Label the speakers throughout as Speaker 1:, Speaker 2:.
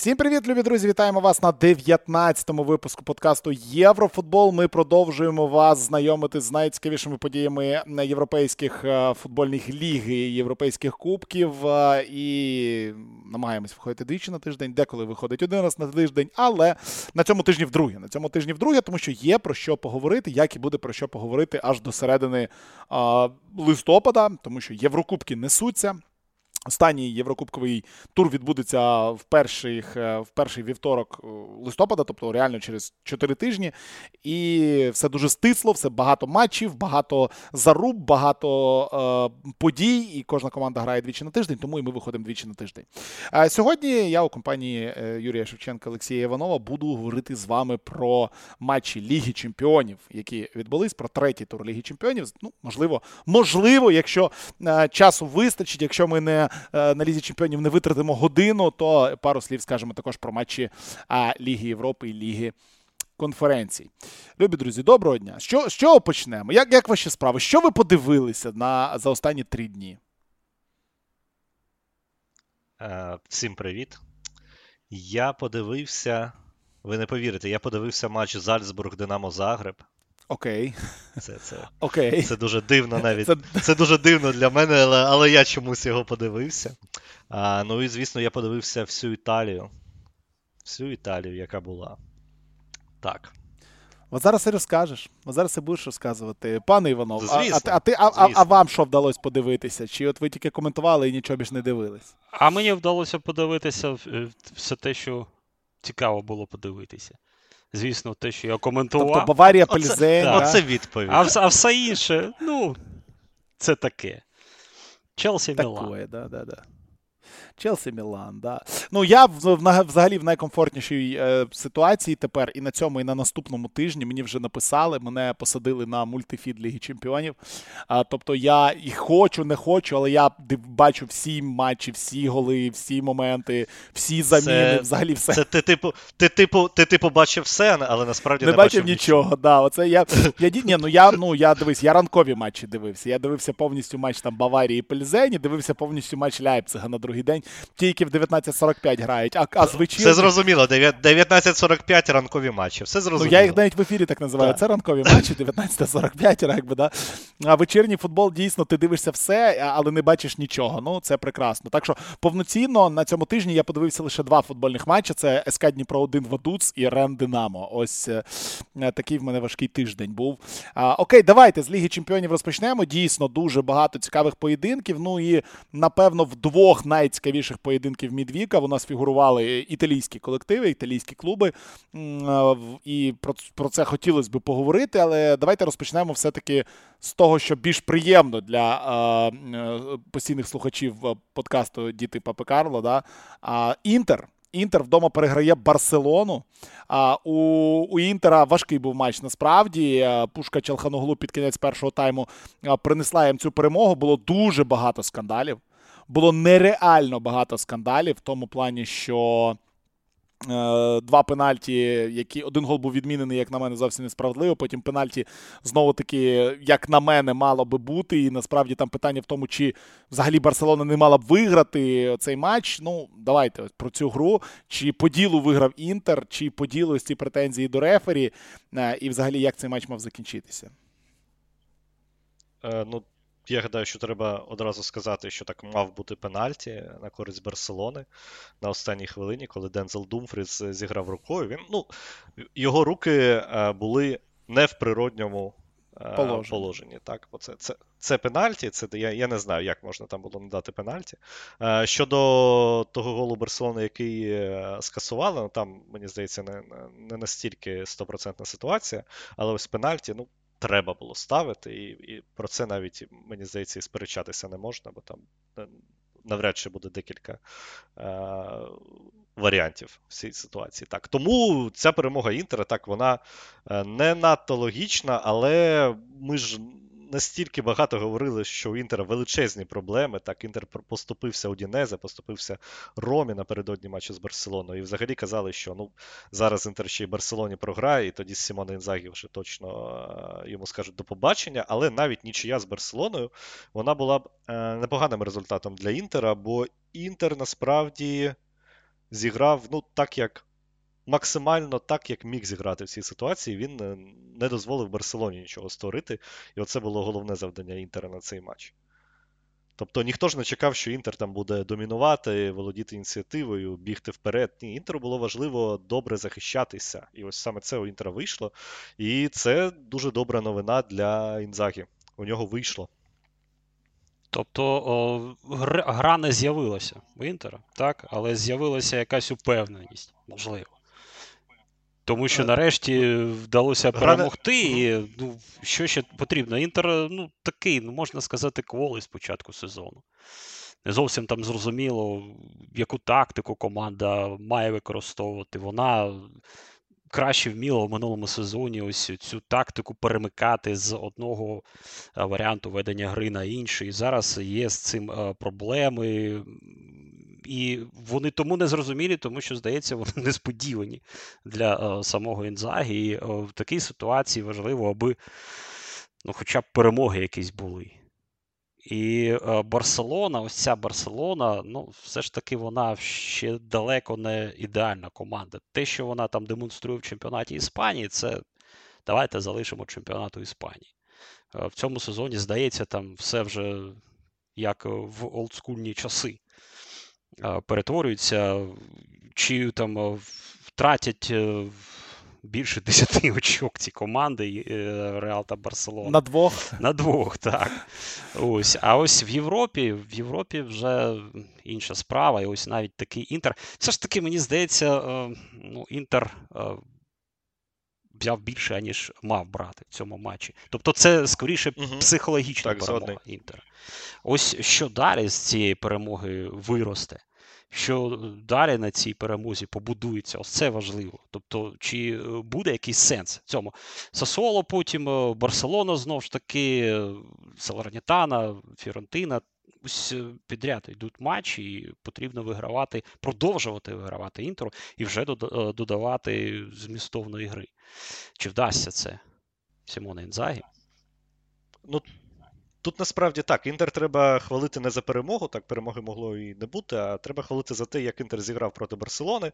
Speaker 1: Всім привіт, любі друзі! Вітаємо вас на 19-му випуску подкасту Єврофутбол. Ми продовжуємо вас знайомити з найцікавішими подіями європейських е, футбольних ліг і європейських кубків. Е, і намагаємось виходити двічі на тиждень, деколи виходить один раз на тиждень, але на цьому тижні вдруге. На цьому тижні вдруге, тому що є про що поговорити, як і буде про що поговорити аж до середини а, листопада, тому що Єврокубки несуться. Останній єврокубковий тур відбудеться в перший, е, в перший вівторок е, листопада, тобто реально через 4 тижні. І все дуже стисло, все багато матчів, багато заруб, багато е, подій. І кожна команда грає двічі на тиждень, тому і ми виходимо двічі на тиждень. А сьогодні я у компанії е, Юрія Шевченка Олексія Іванова буду говорити з вами про матчі Ліги Чемпіонів, які відбулись, про третій тур Ліги Чемпіонів. Ну, можливо, можливо, якщо е, часу вистачить, якщо ми не. Е, на лізі чемпіонів не витратимо годину, то пару слів скажемо також про матчі Ліги Європи і Ліги конференцій. Любі друзі, доброго дня. Що, чого почнемо? Як як ваші справи? Що ви подивилися на, за останні три дні?
Speaker 2: Е, всім привіт. Я подивився. Ви не повірите, я подивився матч Зальцбург Динамо Загреб.
Speaker 1: Окей.
Speaker 2: Це це,
Speaker 1: Окей.
Speaker 2: це дуже дивно навіть. Це це дуже дивно для мене, але але я чомусь його подивився. А, Ну і звісно, я подивився всю Італію. Всю Італію, яка була. Так.
Speaker 1: От зараз і розкажеш. От зараз і будеш розказувати. Пане Іванов,
Speaker 2: звісно,
Speaker 1: а, а, ти, а, а, а вам що вдалося подивитися? Чи от ви тільки коментували і нічого більш не дивились?
Speaker 3: А мені вдалося подивитися все те, що цікаво було подивитися. Звісно, те, що я коментував.
Speaker 1: Тобто Баварія Пельзень.
Speaker 2: Оце, оце відповідь.
Speaker 3: А, а все інше, ну, це таке. Челсі Мілан.
Speaker 1: Такое, да, да, да. Челсі Мілан, да. Ну я взагалі в найкомфортнішій е, ситуації тепер і на цьому, і на наступному тижні мені вже написали, мене посадили на мультифід Ліги Чемпіонів. А, Тобто я і хочу, не хочу, але я бачу всі матчі, всі голи, всі моменти, всі заміни, це, взагалі все.
Speaker 2: Це ти типу, ти типу, ти типу бачив все, але насправді
Speaker 1: не,
Speaker 2: не
Speaker 1: бачив
Speaker 2: нічого.
Speaker 1: нічого. Да, оце я, я, ні, ну я ну я дивись, я ранкові матчі дивився. Я дивився повністю матч там Баварії і Пельзені, дивився повністю матч Ляйпцига на другий день тільки в 19.45 грають, а а звичайно.
Speaker 2: Все зрозуміло, 19.45 ранкові матчі. Все зрозуміло.
Speaker 1: Ну, я їх навіть в ефірі так називаю. Це ранкові матчі, 19.45, якби, да. А вечірній футбол дійсно ти дивишся все, але не бачиш нічого. Ну, це прекрасно. Так що повноцінно на цьому тижні я подивився лише два футбольних матчі: це СК Дніпро 1 Вадуц і Рен Динамо. Ось е, такий в мене важкий тиждень був. А, Окей, давайте з Ліги Чемпіонів розпочнемо. Дійсно, дуже багато цікавих поєдинків. Ну і напевно в двох найцікавіших поєдинків Мідвіка у нас фігурували італійські колективи, італійські клуби. І про, це хотілося б поговорити, але давайте розпочнемо все-таки з того, що більш приємно для е, постійних слухачів подкасту Діти Папи Карло. Да? Інтер. Інтер вдома переграє Барселону. А у у Інтера важкий був матч насправді. Пушка Челханоглу під кінець першого тайму принесла їм цю перемогу. Було дуже багато скандалів було нереально багато скандалів в тому плані, що. Е, два пенальті, які один гол був відмінений, як на мене, зовсім несправедливо. Потім пенальті знову таки, як на мене, мало би бути. І насправді там питання в тому, чи взагалі Барселона не мала б виграти цей матч. Ну, давайте про цю гру. Чи по ділу виграв Інтер, чи по ділу ці претензії до рефері, е, і взагалі як цей матч мав закінчитися?
Speaker 2: Е, ну, я гадаю, що треба одразу сказати, що так мав бути пенальті на користь Барселони на останній хвилині, коли Дензел Думфріс зіграв рукою. Він, ну, Його руки е, були не в природньому е, положенні. положенні. Так, Оце, це це пенальті. Це, Я я не знаю, як можна там було надати пенальті. Е, щодо того голу Барселони, який скасували, ну там, мені здається, не не настільки стопроцентна ситуація, але ось пенальті, ну треба було ставити, і і про це навіть, мені здається, і сперечатися не можна, бо там е, навряд чи буде декілька е, варіантів в цій ситуації. Так, Тому ця перемога Інтера, так, вона е, не надто логічна, але ми ж настільки багато говорили, що у Інтера величезні проблеми. Так, Інтер поступився у Дінезе, поступився Ромі напередодні матчу з Барселоною. І взагалі казали, що ну, зараз Інтер ще й Барселоні програє, і тоді Сімона Інзагі вже точно е, йому скажуть до побачення. Але навіть нічия з Барселоною вона була б е, непоганим результатом для Інтера, бо Інтер насправді. зіграв ну, так, як максимально так, як міг зіграти в цій ситуації. Він е, не дозволив Барселоні нічого створити. І оце було головне завдання Інтера на цей матч. Тобто ніхто ж не чекав, що Інтер там буде домінувати, володіти ініціативою, бігти вперед. Ні, Інтеру було важливо добре захищатися. І ось саме це у Інтера вийшло. І це дуже добра новина для Інзагі. У нього вийшло.
Speaker 3: Тобто о, гра не з'явилася у Інтера, так? але з'явилася якась упевненість, можливо. Тому що е, нарешті вдалося перемогти. І ну, що ще потрібно? Інтер ну, такий, ну, можна сказати, кволий з початку сезону. Не зовсім там зрозуміло, яку тактику команда має використовувати. Вона краще вміла в минулому сезоні ось цю тактику перемикати з одного е, варіанту ведення гри на інший. І зараз є з цим е, проблеми. І вони тому не зрозумілі, тому що, здається, вони несподівані для е, самого Інзагі. І в такій ситуації важливо, аби ну, хоча б перемоги якісь були. І е, Барселона, ось ця Барселона, ну, все ж таки, вона ще далеко не ідеальна команда. Те, що вона там демонструє в чемпіонаті Іспанії, це давайте залишимо чемпіонату Іспанії. Е, в цьому сезоні, здається, там все вже як в олдскульні часи е, перетворюється, чи там втратять більше 10 очок ці команди е, Реал та Барселона.
Speaker 1: На двох.
Speaker 3: На двох, так. Ось. А ось в Європі в Європі вже інша справа. І ось навіть такий Інтер. Все ж таки, мені здається, е, ну, Інтер. Взяв більше, аніж мав брати в цьому матчі. Тобто, це скоріше угу. психологічна так, перемога Інтера. Ось що далі з цієї перемоги виросте що далі на цій перемозі побудується. Ось це важливо. Тобто, чи е, буде якийсь сенс в цьому? Сасоло, потім е, Барселона знову ж таки, е, Салернітана, Фіорентина. Ось підряд йдуть матчі, і потрібно вигравати, продовжувати вигравати інтеру і вже додавати змістовної гри. Чи вдасться це Сімона Інзагі?
Speaker 2: Ну, Тут насправді так, Інтер треба хвалити не за перемогу, так перемоги могло і не бути, а треба хвалити за те, як Інтер зіграв проти Барселони.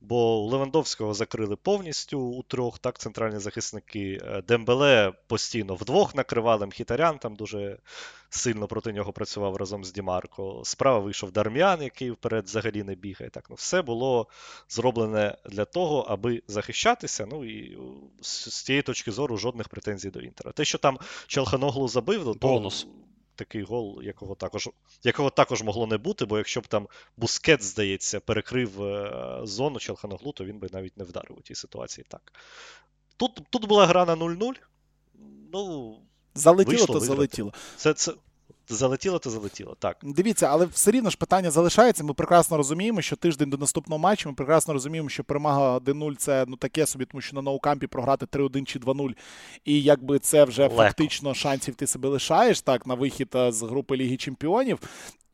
Speaker 2: Бо Левандовського закрили повністю у трьох, так, центральні захисники. Е, Дембеле постійно вдвох накривали Мхітарян, там дуже сильно проти нього працював разом з Дімарко. Справа вийшов Дарм'ян, який вперед взагалі не бігає. Так, ну, Все було зроблене для того, аби захищатися. Ну і з цієї точки зору жодних претензій до Інтера. Те, що там Челханоглу забив, ну, то бонус. Такий гол, якого також якого також могло не бути, бо якщо б там Бускет, здається, перекрив е, зону Челханоглу, то він би навіть не вдарив у тій ситуації. так. Тут тут була гра на 0-0. Ну,
Speaker 1: Залетіло, вийшло, то виграти. залетіло.
Speaker 2: Це, це, Залетіло, то залетіло. Так.
Speaker 1: Дивіться, але все рівно ж питання залишається. Ми прекрасно розуміємо, що тиждень до наступного матчу. Ми прекрасно розуміємо, що перемага 1-0 це ну таке собі, тому що на ноукампі програти 3-1 чи 2-0. І якби це вже Легко. фактично шансів ти себе лишаєш так на вихід е, з групи Ліги Чемпіонів.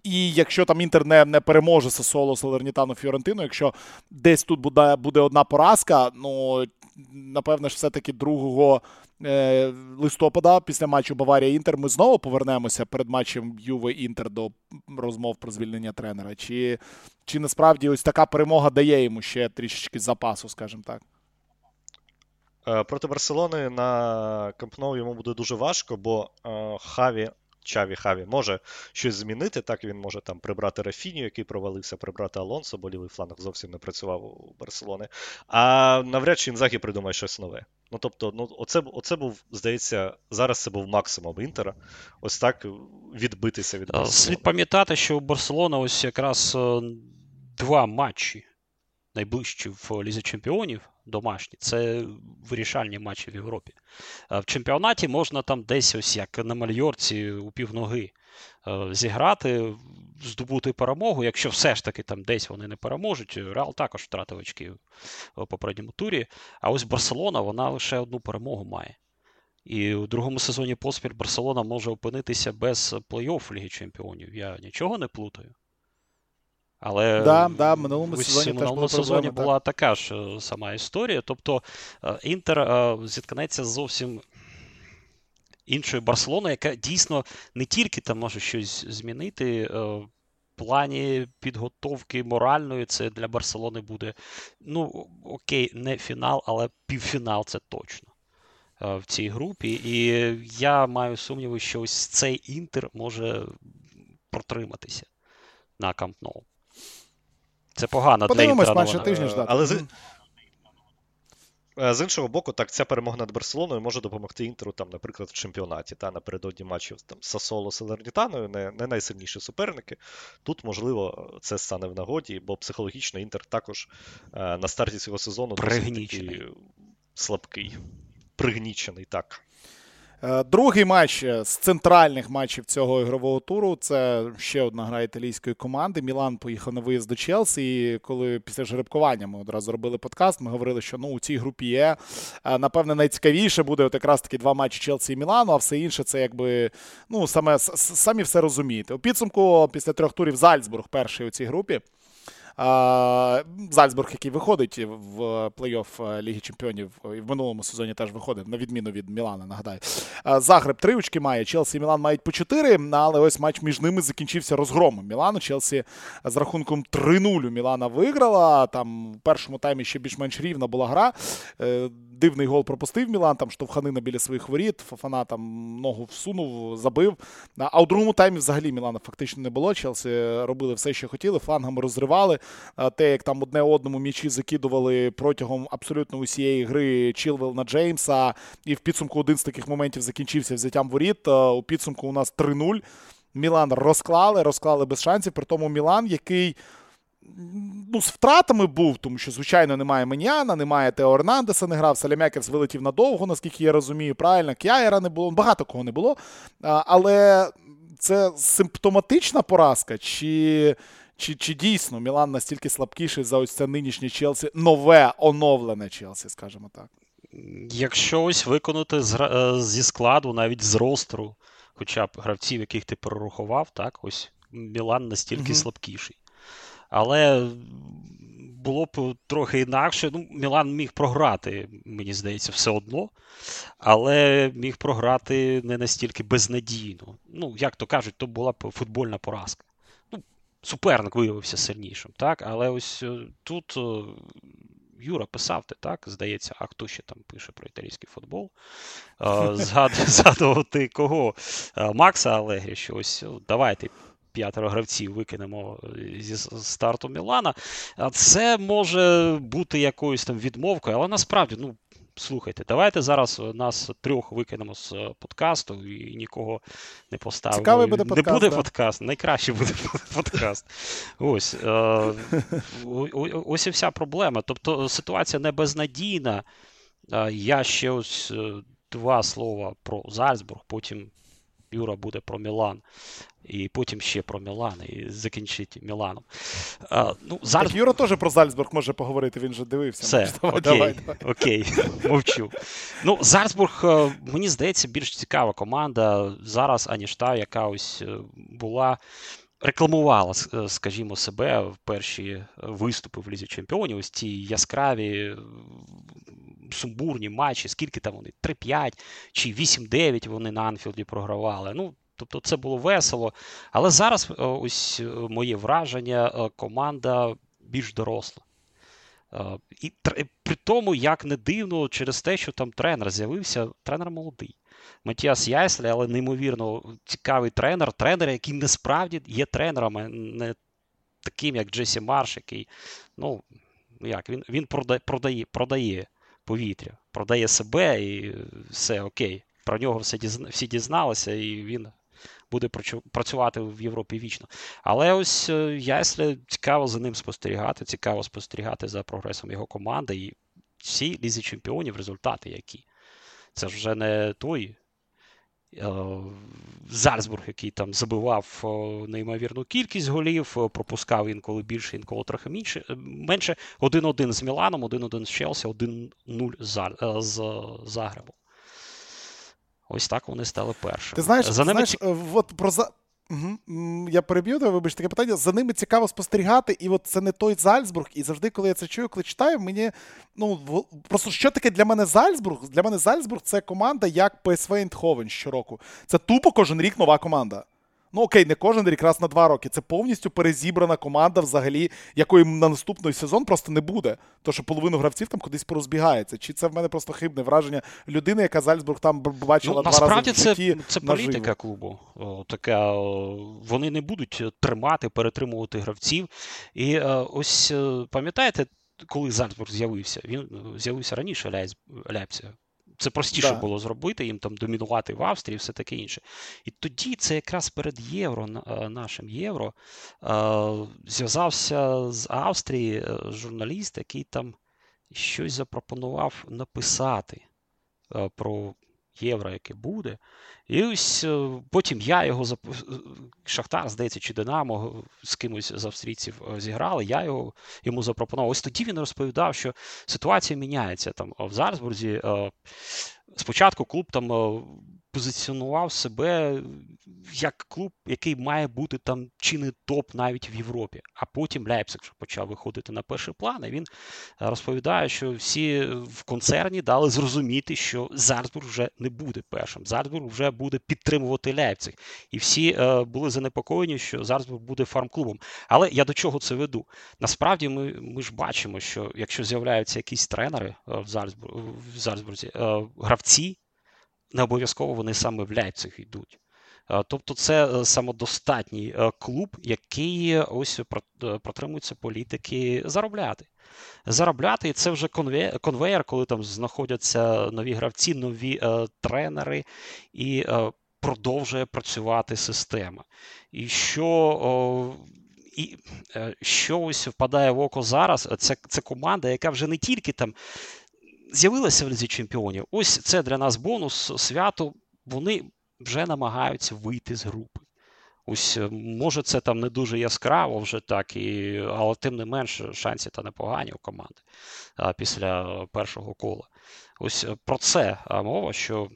Speaker 1: І якщо там Інтер не не переможе Сосоло, Салернітану, Фіорентину, якщо десь тут буде буде одна поразка, ну напевне ж, все-таки 2 е, листопада після матчу Баварія Інтер ми знову повернемося перед матчем Юве Інтер до розмов про звільнення тренера. Чи чи насправді ось така перемога дає йому ще трішечки запасу, скажімо так?
Speaker 2: Е, проти Барселони на Кампноу йому буде дуже важко, бо е, Хаві Чаві Хаві може щось змінити. Так він може там прибрати Рафінію, який провалився, прибрати Алонсо, бо лівий фланг зовсім не працював у Барселони. А навряд чи Інзагі придумає щось нове. Ну тобто, ну оце оце був, здається, зараз це був максимум Інтера. Ось так відбитися від Барселони.
Speaker 3: Слід пам'ятати, що у Барселона ось якраз е, два матчі найближчі в Лізі Чемпіонів домашні. Це вирішальні матчі в Європі. В чемпіонаті можна там десь, ось як на мальорці у півноги е, зіграти, здобути перемогу. Якщо все ж таки там десь вони не переможуть, Реал також втратив очки в попередньому турі. А ось Барселона вона лише одну перемогу має. І у другому сезоні поспіль Барселона може опинитися без плей-офф Ліги Чемпіонів. Я нічого не плутаю. Але
Speaker 1: да, да, минулому сезоні,
Speaker 3: минулому
Speaker 1: теж
Speaker 3: сезоні
Speaker 1: проблеми,
Speaker 3: була так. така ж е, сама історія. Тобто е, Інтер е, зіткнеться зовсім іншою Барселоною, яка дійсно не тільки там може щось змінити плані підготовки моральної це для Барселони буде. Ну, окей, не фінал, але півфінал це точно в цій групі. І я маю сумніви, що ось цей інтер може протриматися на Камп Ноу. Це погано для
Speaker 1: Подивимось менше
Speaker 3: новина.
Speaker 1: тижня ждати.
Speaker 2: але з- Е, З іншого боку, так, ця перемога над Барселоною може допомогти Інтеру, там, наприклад, в чемпіонаті. Та напередодні матчів там Сасоло Салернітаною, не, не найсильніші суперники. Тут, можливо, це стане в нагоді, бо психологічно Інтер також е, на старті цього сезону досить такий слабкий. Пригнічений, так.
Speaker 1: Е, Другий матч е, з центральних матчів цього ігрового туру це ще одна гра італійської команди. Мілан поїхав на виїзд до Челсі. І коли після жеребкування ми одразу робили подкаст, ми говорили, що ну у цій групі є. е, Напевне, найцікавіше буде от якраз таки два матчі Челсі і Мілану, а все інше це якби ну саме самі все розумієте. У підсумку після трьох турів Зальцбург перший у цій групі. Зальцбург, який виходить в плей-офф е, Ліги Чемпіонів, і в минулому сезоні теж виходив, на відміну від Мілана, нагадаю. Загреб три очки має, Челсі і Мілан мають по чотири, але ось матч між ними закінчився розгромом Мілану. Челсі з рахунком 3-0 у Мілана виграла. Там в першому таймі ще більш-менш рівна була гра. Дивний гол пропустив Мілан, там штовханина біля своїх воріт, Фафана там ногу всунув, забив. А у другому таймі взагалі Мілана фактично не було. Челсі робили все, що хотіли, флангами розривали. Те, як там одне одному м'ячі закидували протягом абсолютно усієї гри Чілвел на Джеймса. І в підсумку один з таких моментів закінчився взяттям воріт. У підсумку у нас 3-0. Мілан розклали, розклали без шансів. При тому Мілан, який ну, з втратами був, тому що, звичайно, немає Меняна, немає Тео Ернандеса, не грав. Салямякерс вилетів надовго, наскільки я розумію. Правильно, Кяєра не було, багато кого не було. Але це симптоматична поразка, чи, чи, чи дійсно Мілан настільки слабкіший за ось це нинішнє Челсі, нове, оновлене Челсі, скажімо так.
Speaker 3: Якщо ось виконати е, зі складу, навіть з ростеру, хоча б гравців, яких ти перерахував, так, ось Мілан настільки
Speaker 1: Мгм.
Speaker 3: слабкіший. Але було б трохи інакше. Ну, Мілан міг програти, мені здається, все одно, але міг програти не настільки безнадійно. Ну, як то кажуть, то була б футбольна поразка. Ну, суперник виявився сильнішим, так? Але ось е, тут е, Юра писав ти, так? Здається, а хто ще там пише про італійський футбол? Е, Згадував ти кого? Макса Алегрі, що ось давайте п'ятеро гравців викинемо е, зі старту Мілана. А це може бути якоюсь там відмовкою, але насправді, ну. Слухайте, давайте зараз е, нас трьох викинемо з е, подкасту і нікого не поставимо.
Speaker 1: Цікавий буде
Speaker 3: Не
Speaker 1: подкаст,
Speaker 3: буде
Speaker 1: да.
Speaker 3: подкаст, найкраще буде подкаст. Ось, е, ось і вся проблема. Тобто ситуація не безнадійна. Я ще ось два слова про Зальцбург, потім Юра буде про Мілан, і потім ще про Мілан, і закінчить Міланом. А, Ну,
Speaker 1: Так, Юра теж про Зальцбург може поговорити, він же дивився.
Speaker 3: все, окей,
Speaker 1: давай, давай.
Speaker 3: окей, мовчу. Ну, Зальцбург, е, мені здається, більш цікава команда зараз, аніж та, яка ось е, була. Рекламувала, е, скажімо, себе в перші виступи в Лізі Чемпіонів, ось ці яскраві, е, сумбурні матчі, скільки там вони? 3-5 чи 8-9 вони на Анфілді програвали. Ну, тобто це було весело. Але зараз е, ось е, моє враження, е, команда більш доросла. Е, І при тому, як не дивно, через те, що там тренер з'явився, тренер молодий. Матіас Яйслі, але неймовірно цікавий тренер. Тренер, який насправді є тренером, не таким, як Джесі Марш, який, ну, як, він, він продає, продає, повітря, продає себе і все окей. Про нього все всі дізналися, і він буде працювати в Європі вічно. Але ось е, Яйслі цікаво за ним спостерігати, цікаво спостерігати за прогресом його команди. І всі лізі чемпіонів результати які. Це ж вже не той е, Зальцбург, який там забивав е, неймовірну кількість голів, е, пропускав інколи більше, інколи трохи менше. е, менше. 1-1 з Міланом, 1-1 з Челсі, 1-0 з, Загребом. Ось так вони стали першими.
Speaker 1: Ти знаєш,
Speaker 3: за ними
Speaker 1: знаєш от про. Угу. Я переб'ю тебе, вибач таке питання. За ними цікаво спостерігати, і от це не той Зальцбург. І завжди, коли я це чую, коли читаю, мені ну просто що таке для мене Зальцбург? Для мене Зальцбург це команда як ПСВ Ейндховен щороку. Це тупо кожен рік нова команда. Ну окей, не кожен рік, раз на два роки. Це повністю перезібрана команда, взагалі, якої на наступний сезон просто не буде. То що половину гравців там кудись порозбігається. Чи це в мене просто хибне враження людини, яка Зальцбург там бачила
Speaker 3: Ну,
Speaker 1: два
Speaker 3: насправді
Speaker 1: рази в
Speaker 3: це,
Speaker 1: житті
Speaker 3: це
Speaker 1: наживо.
Speaker 3: політика клубу. О, така, о, вони не будуть тримати, перетримувати гравців. І е, ось е, пам'ятаєте, коли Зальцбург з'явився? Він е, з'явився раніше Ляйпціга. Це простіше
Speaker 1: Да.
Speaker 3: було зробити, їм там домінувати в Австрії і все таке інше. І тоді це якраз перед євро, е, нашим євро, е, зв'язався з Австрії е, журналіст, який там щось запропонував написати про євро, яке буде. І ось е, потім я його е, Шахтар, здається, чи Динамо е, з кимось з австрійців зіграли. Я його йому запропонував. Ось тоді він розповідав, що ситуація міняється там в Зарсбурзі. Спочатку клуб там позиціонував себе як клуб, який має бути там чи не топ навіть в Європі. А потім Ляйпциг вже почав виходити на перший план. І він е, розповідає, що всі в концерні дали зрозуміти, що Зарсбург вже не буде першим. Зарсбург вже буде підтримувати Ляйпциг. І всі е, були занепокоєні, що Зарсбург буде фарм-клубом. Але я до чого це веду? Насправді ми, ми ж бачимо, що якщо з'являються якісь тренери е, в, Зарсбург, в Зарсбурзі, е, гравці, не обов'язково вони саме в Ляйпциг йдуть. Е, Тобто це е, самодостатній е, клуб, який ось протримується політики заробляти. Заробляти, і це вже конве- конвеєр, коли там знаходяться нові гравці, нові е, тренери, і е, продовжує працювати система. І що, о, і, що ось впадає в око зараз, це, це команда, яка вже не тільки там з'явилася в Лізі Чемпіонів. Ось це для нас бонус, свято. Вони вже намагаються вийти з групи. Ось, е, може, це там не дуже яскраво вже так, і, але тим не менш шанси та непогані у команди а, після першого кола. Ось е, про це мова, що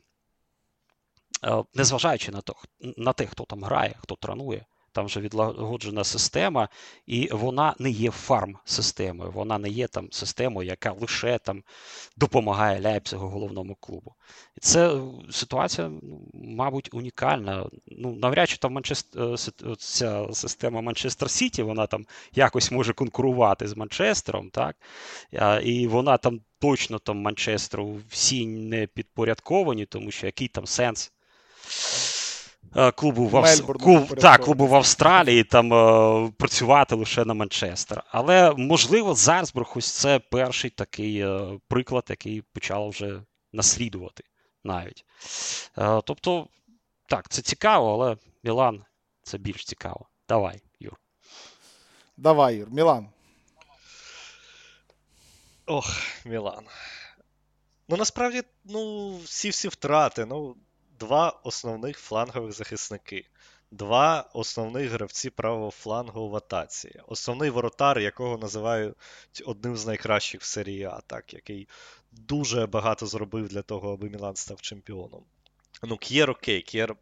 Speaker 3: е, незважаючи на, то, на те, хто там грає, хто тренує, там вже відлагоджена система, і вона не є фарм-системою, вона не є там системою, яка лише там допомагає Ляйпцигу головному клубу. І це е, ситуація, ну, мабуть, унікальна. Ну, навряд чи там Манчестер, е, ця система Манчестер Сіті, вона там якось може конкурувати з Манчестером, так? І вона там точно там Манчестеру всі не підпорядковані, тому що який там сенс. Е, Клубу в, Авс... Клуб... так, клубу в Австралії там е, працювати лише на Манчестер. Але можливо, Зарсбург ось це перший такий е, приклад, який почав вже наслідувати навіть. Е, тобто, так, це цікаво, але Мілан це більш цікаво. Давай, Юр.
Speaker 1: Давай, Юр, Мілан.
Speaker 2: Ох, Мілан. Ну, насправді, ну, всі всі втрати. Ну, два основних флангових захисники. Два основних гравці правого флангу в атаці. Основний воротар, якого називають одним з найкращих в серії А, так, який дуже багато зробив для того, аби Мілан став чемпіоном. Ну, К'єр окей, К'єр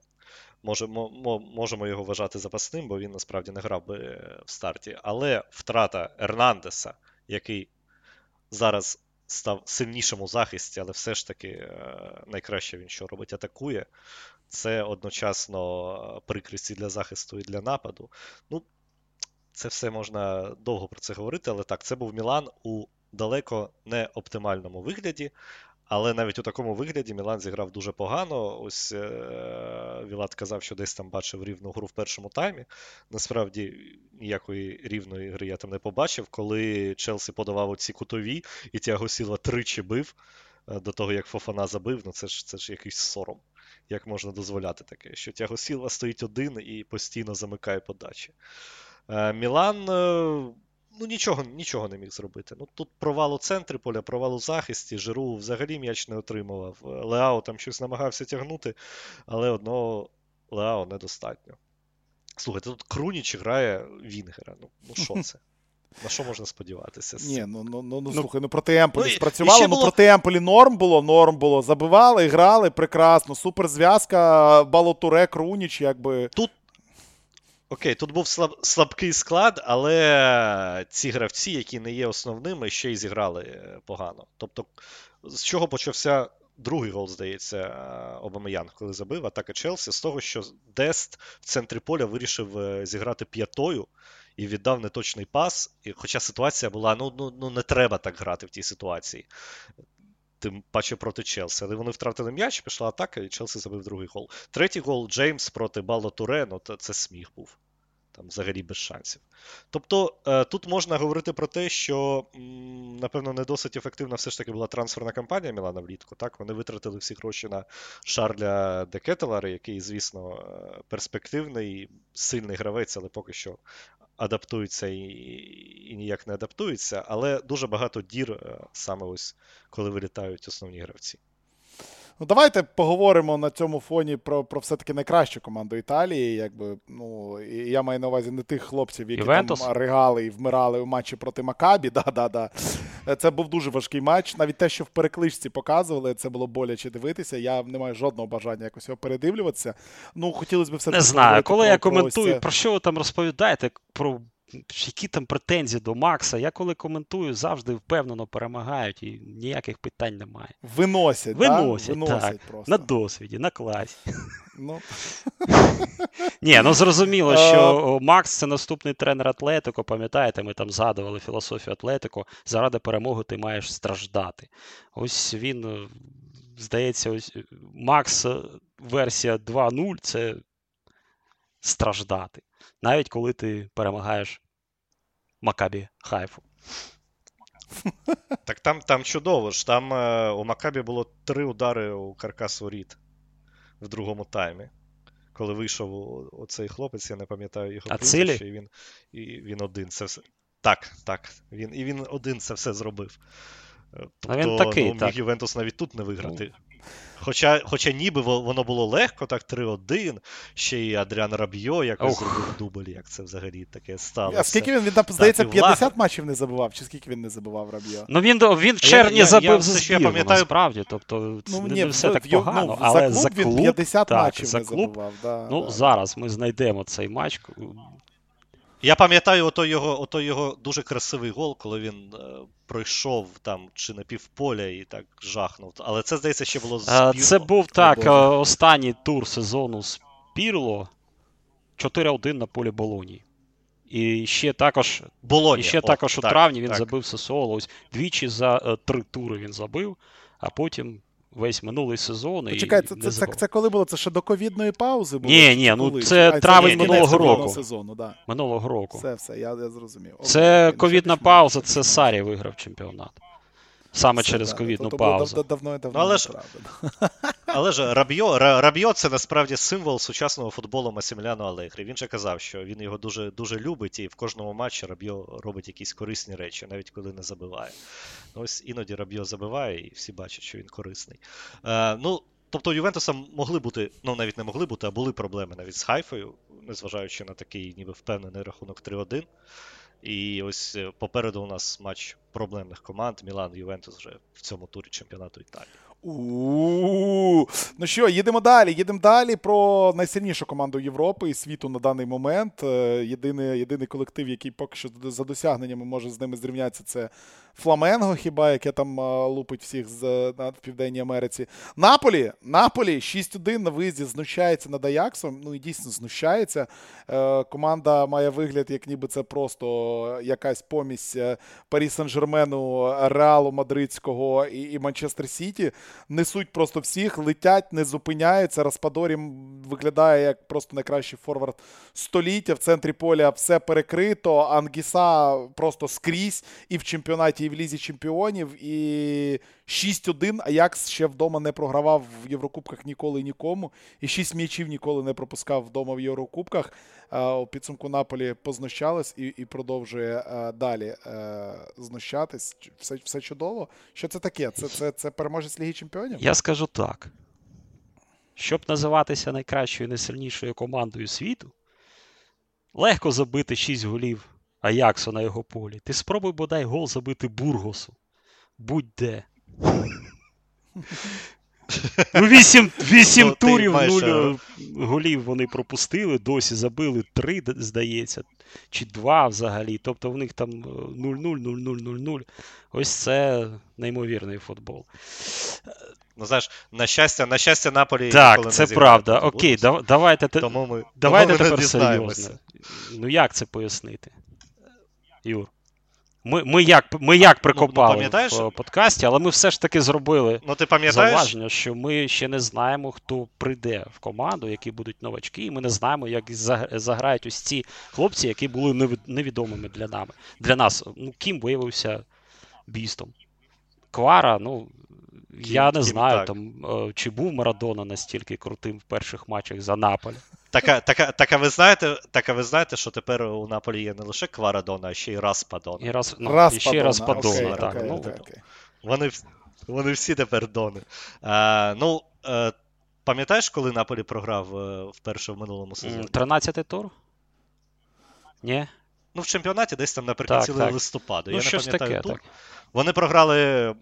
Speaker 2: можемо, його вважати запасним, бо він насправді не грав би е, в старті. Але втрата Ернандеса, який зараз став сильнішим у захисті, але все ж таки е, найкраще він що робить, атакує. Це одночасно прикрість і для захисту і для нападу. Ну, це все можна довго про це говорити, але так, це був Мілан у далеко не оптимальному вигляді. Але навіть у такому вигляді Мілан зіграв дуже погано. Ось е, Вілат казав, що десь там бачив рівну гру в першому таймі. Насправді ніякої рівної гри я там не побачив. Коли Челсі подавав оці кутові, і Тіаго Сілва тричі бив е, до того, як Фофана забив, ну це ж це ж якийсь сором. Як можна дозволяти таке? Що Тіаго Сілва стоїть один і постійно замикає подачі. Е, Мілан. Ну, нічого нічого не міг зробити. Ну, Тут провал у центрі поля, провал у захисті, Жиру взагалі м'яч не отримував. Леао там щось намагався тягнути, але одного Леао недостатньо. Слухайте, тут Круніч грає Вінгера. Ну, ну що це? На що можна сподіватися?
Speaker 1: Ні,
Speaker 2: цим?
Speaker 1: ну, ну, ну, ну слухай, ну проти Емполі
Speaker 2: Ну,
Speaker 1: спрацювало, ну
Speaker 2: було-
Speaker 1: проти Емполі норм було, норм було. Забивали, грали, прекрасно. Супер зв'язка, Балотуре, Круніч, якби.
Speaker 2: Окей, тут був слаб, слабкий склад, але ці гравці, які не є основними, ще й зіграли е, погано. Тобто, з чого почався другий гол, здається, Обамеян, коли забив, атака Челсі, з того, що Дест в центрі поля вирішив е, зіграти п'ятою і віддав неточний пас. І, Хоча ситуація була: ну, ну, ну не треба так грати в тій ситуації. Тим паче проти Челсі. Але вони втратили м'яч, пішла атака, і Челсі забив другий гол. Третій гол Джеймс проти Бало Туре, ну це сміх був. Там взагалі без шансів. Тобто е, тут можна говорити про те, що, напевно, не досить ефективна все ж таки була трансферна кампанія Мілана влітку. Так, Вони витратили всі гроші на Шарля Декетелара, який, звісно, е, перспективний, сильний гравець, але поки що адаптується і, і ніяк не адаптується. Але дуже багато дір е, саме ось коли вилітають основні гравці.
Speaker 1: Ну, давайте поговоримо на цьому фоні про про все-таки найкращу команду Італії. Якби, ну, і Я маю на увазі не тих хлопців, які
Speaker 3: Ювентус?
Speaker 1: там ригали і вмирали у матчі проти Макабі. Да, да, да. Це був дуже важкий матч. Навіть те, що в перекличці показували, це було боляче дивитися. Я не маю жодного бажання якось його передивлюватися. Ну, хотілося б все
Speaker 3: Не знаю, коли
Speaker 1: про,
Speaker 3: я коментую,
Speaker 1: про,
Speaker 3: про що ви там розповідаєте, про які там претензії до Макса. Я коли коментую, завжди впевнено перемагають і ніяких питань немає.
Speaker 1: Виносять.
Speaker 3: Виносять,
Speaker 1: да? Виносять
Speaker 3: так,
Speaker 1: просто.
Speaker 3: на досвіді, на класі.
Speaker 1: Ну.
Speaker 3: Ні, ну зрозуміло, що Макс це наступний тренер Атлетико. Пам'ятаєте, ми там згадували філософію Атлетико. Заради перемоги ти маєш страждати. Ось він, здається, ось Макс версія 2.0 це страждати. Навіть коли ти перемагаєш Макабі Хайфу.
Speaker 2: Так там там чудово ж. Там е, у Макабі було три удари у каркас воріт в другому таймі. Коли вийшов оцей хлопець, я не пам'ятаю його прізвище, і він і він один це все. Так, так. Він, І він один це все зробив. Тобто,
Speaker 3: він такий,
Speaker 2: ну, міг
Speaker 3: так.
Speaker 2: Ювентус навіть тут не виграти. Хоча хоча ніби воно було легко, так 3-1, ще й Адріан Рабьо якось
Speaker 3: Ох.
Speaker 2: зробив дубль, як це взагалі таке сталося.
Speaker 1: А скільки він, він там, здається,
Speaker 2: і
Speaker 1: 50
Speaker 2: Влахов.
Speaker 1: матчів не забивав, чи скільки він не забивав Рабьо?
Speaker 3: Ну він, він в червні
Speaker 2: я-
Speaker 3: забив
Speaker 2: я
Speaker 3: за
Speaker 2: все, я пам'ятаю-
Speaker 3: насправді. Тобто
Speaker 1: Ну,
Speaker 3: не,
Speaker 1: ні,
Speaker 3: не все
Speaker 1: в-
Speaker 3: так погано,
Speaker 1: ну,
Speaker 3: але
Speaker 1: за клуб
Speaker 3: за
Speaker 1: він 50
Speaker 3: так,
Speaker 1: матчів
Speaker 3: за
Speaker 1: не
Speaker 3: клуб.
Speaker 1: забивав. Да,
Speaker 3: Ну,
Speaker 1: да.
Speaker 3: зараз ми знайдемо цей матч.
Speaker 2: Я пам'ятаю ото його, ото його дуже красивий гол, коли він е, пройшов там чи на півполя і так жахнув. Але це, здається, ще було з
Speaker 3: Е,
Speaker 2: Пірло.
Speaker 3: Це був так,
Speaker 1: Боже.
Speaker 3: е, останній тур сезону з Пірло 4-1 на полі Болонії. І ще також,
Speaker 2: Болоні.
Speaker 3: і ще
Speaker 2: О,
Speaker 3: також у травні він
Speaker 2: так.
Speaker 3: забив Сосоло. Ось двічі за е, три тури він забив, а потім весь минулий сезон. і
Speaker 1: Чекай, це, це, це, це коли було? Це ще до ковідної паузи було?
Speaker 3: Ні, ні, ну це
Speaker 1: А,
Speaker 3: травень
Speaker 1: кінець
Speaker 3: минулого
Speaker 1: минулого
Speaker 3: року.
Speaker 1: сезону, да.
Speaker 3: Минулого року.
Speaker 1: Все, все, я, я зрозумів.
Speaker 3: Це ковідна
Speaker 1: ну,
Speaker 3: пауза, це Сарі виграв чемпіонат. Саме
Speaker 1: Все,
Speaker 3: через
Speaker 1: да,
Speaker 3: ковідну
Speaker 1: то- то було
Speaker 3: паузу.
Speaker 1: дав- давно, давно,
Speaker 2: Ну, але ж- Але ж Рабьо, Рабьо це насправді символ сучасного футболу Масіміляно Алегрі. Він же казав, що він його дуже дуже любить, і в кожному матчі Рабьо робить якісь корисні речі, навіть коли не забиває. Ну, Ось іноді Рабьо забиває, і всі бачать, що він корисний. Е, ну, Тобто у Ювентуса могли бути, ну навіть не могли бути, а були проблеми навіть з Хайфою, незважаючи на такий ніби впевнений рахунок 3-1. І ось е, попереду у нас матч проблемних команд Мілан Ювентус вже в цьому турі чемпіонату Італії.
Speaker 1: У-у-у. Ну що, їдемо далі. Їдемо далі про найсильнішу команду Європи і світу на даний момент. Е, Єдиний, єдиний колектив, який поки що за досягненнями може з ними зрівнятися, це Фламенго, хіба яке там лупить всіх з Південній Америці. Наполі, Наполі 6-1 на виїзді знущається над Аяксом. Ну і дійсно знущається. Е, команда має вигляд, як ніби це просто якась помість е, Парі Сен-Жермену, Реалу Мадридського і Манчестер Сіті. Несуть просто всіх, летять, не зупиняються. Распадорі виглядає як просто найкращий форвард століття. В центрі поля все перекрито. Ангіса просто скрізь і в чемпіонаті, і в лізі чемпіонів. І 6-1. Аякс ще вдома не програвав в Єврокубках ніколи нікому. І 6 м'ячів ніколи не пропускав вдома в Єврокубках. У підсумку Наполі познущалась і, і продовжує е, далі е, знущатись. Все, все чудово. Що це таке? Це, це, це переможець Ліги Чемпіонів?
Speaker 3: Я скажу так. Щоб називатися найкращою і найсильнішою командою світу, легко забити 6 голів Аяксу на його полі. Ти спробуй бодай гол забити Бургосу. Будь-де. Ну, вісім, вісім
Speaker 2: Ну,
Speaker 3: турів,
Speaker 2: маєш,
Speaker 3: нуль е, голів вони пропустили, досі забили три, здається, чи два взагалі. Тобто в них там е, 0-0, 0-0, 0-0. Ось це неймовірний футбол.
Speaker 2: Ну, знаєш, на щастя, на щастя, Наполі
Speaker 3: Так,
Speaker 2: ніколи
Speaker 3: це
Speaker 2: не
Speaker 3: правда. Окей, дав- давайте,
Speaker 2: Тому ми,
Speaker 3: давайте
Speaker 2: тому ми
Speaker 3: тепер серйозно. Ну як це пояснити? Юр. Ми, ми, як, ми як прикопали
Speaker 2: ну, пам'ятаєш?
Speaker 3: в подкасті, але ми все ж таки зробили
Speaker 2: Ну, ти
Speaker 3: зауваження, що ми ще не знаємо, хто прийде в команду, які будуть новачки, і ми не знаємо, як заграють ось ці хлопці, які були невідомими для нами. Для нас. Ну, Кім виявився бістом. Квара, ну. Я не
Speaker 2: Кім,
Speaker 3: знаю,
Speaker 2: так.
Speaker 3: там, е, чи був Марадона настільки крутим в перших матчах за Наполь.
Speaker 2: Так, а- так, а- так, а ви знаєте, так, а ви знаєте, що тепер у Наполі є не лише Кварадона, а ще й Распадона.
Speaker 3: І раз, ну,
Speaker 1: Распадона,
Speaker 3: і ще раз
Speaker 1: Падона,
Speaker 3: Падона,
Speaker 1: окей,
Speaker 3: так.
Speaker 1: окей,
Speaker 3: ну,
Speaker 1: окей, окей.
Speaker 2: Вони, вони всі тепер дони. А, ну, е, пам'ятаєш, коли Наполі програв е, вперше в минулому сезоні?
Speaker 3: 13-й тур? Ні?
Speaker 2: Ну, в чемпіонаті десь там наприкінці
Speaker 3: Так, так.
Speaker 2: листопада.
Speaker 3: Ну,
Speaker 2: Я не пам'ятаю
Speaker 3: таке,
Speaker 2: тур.
Speaker 3: так.
Speaker 2: Вони програли е,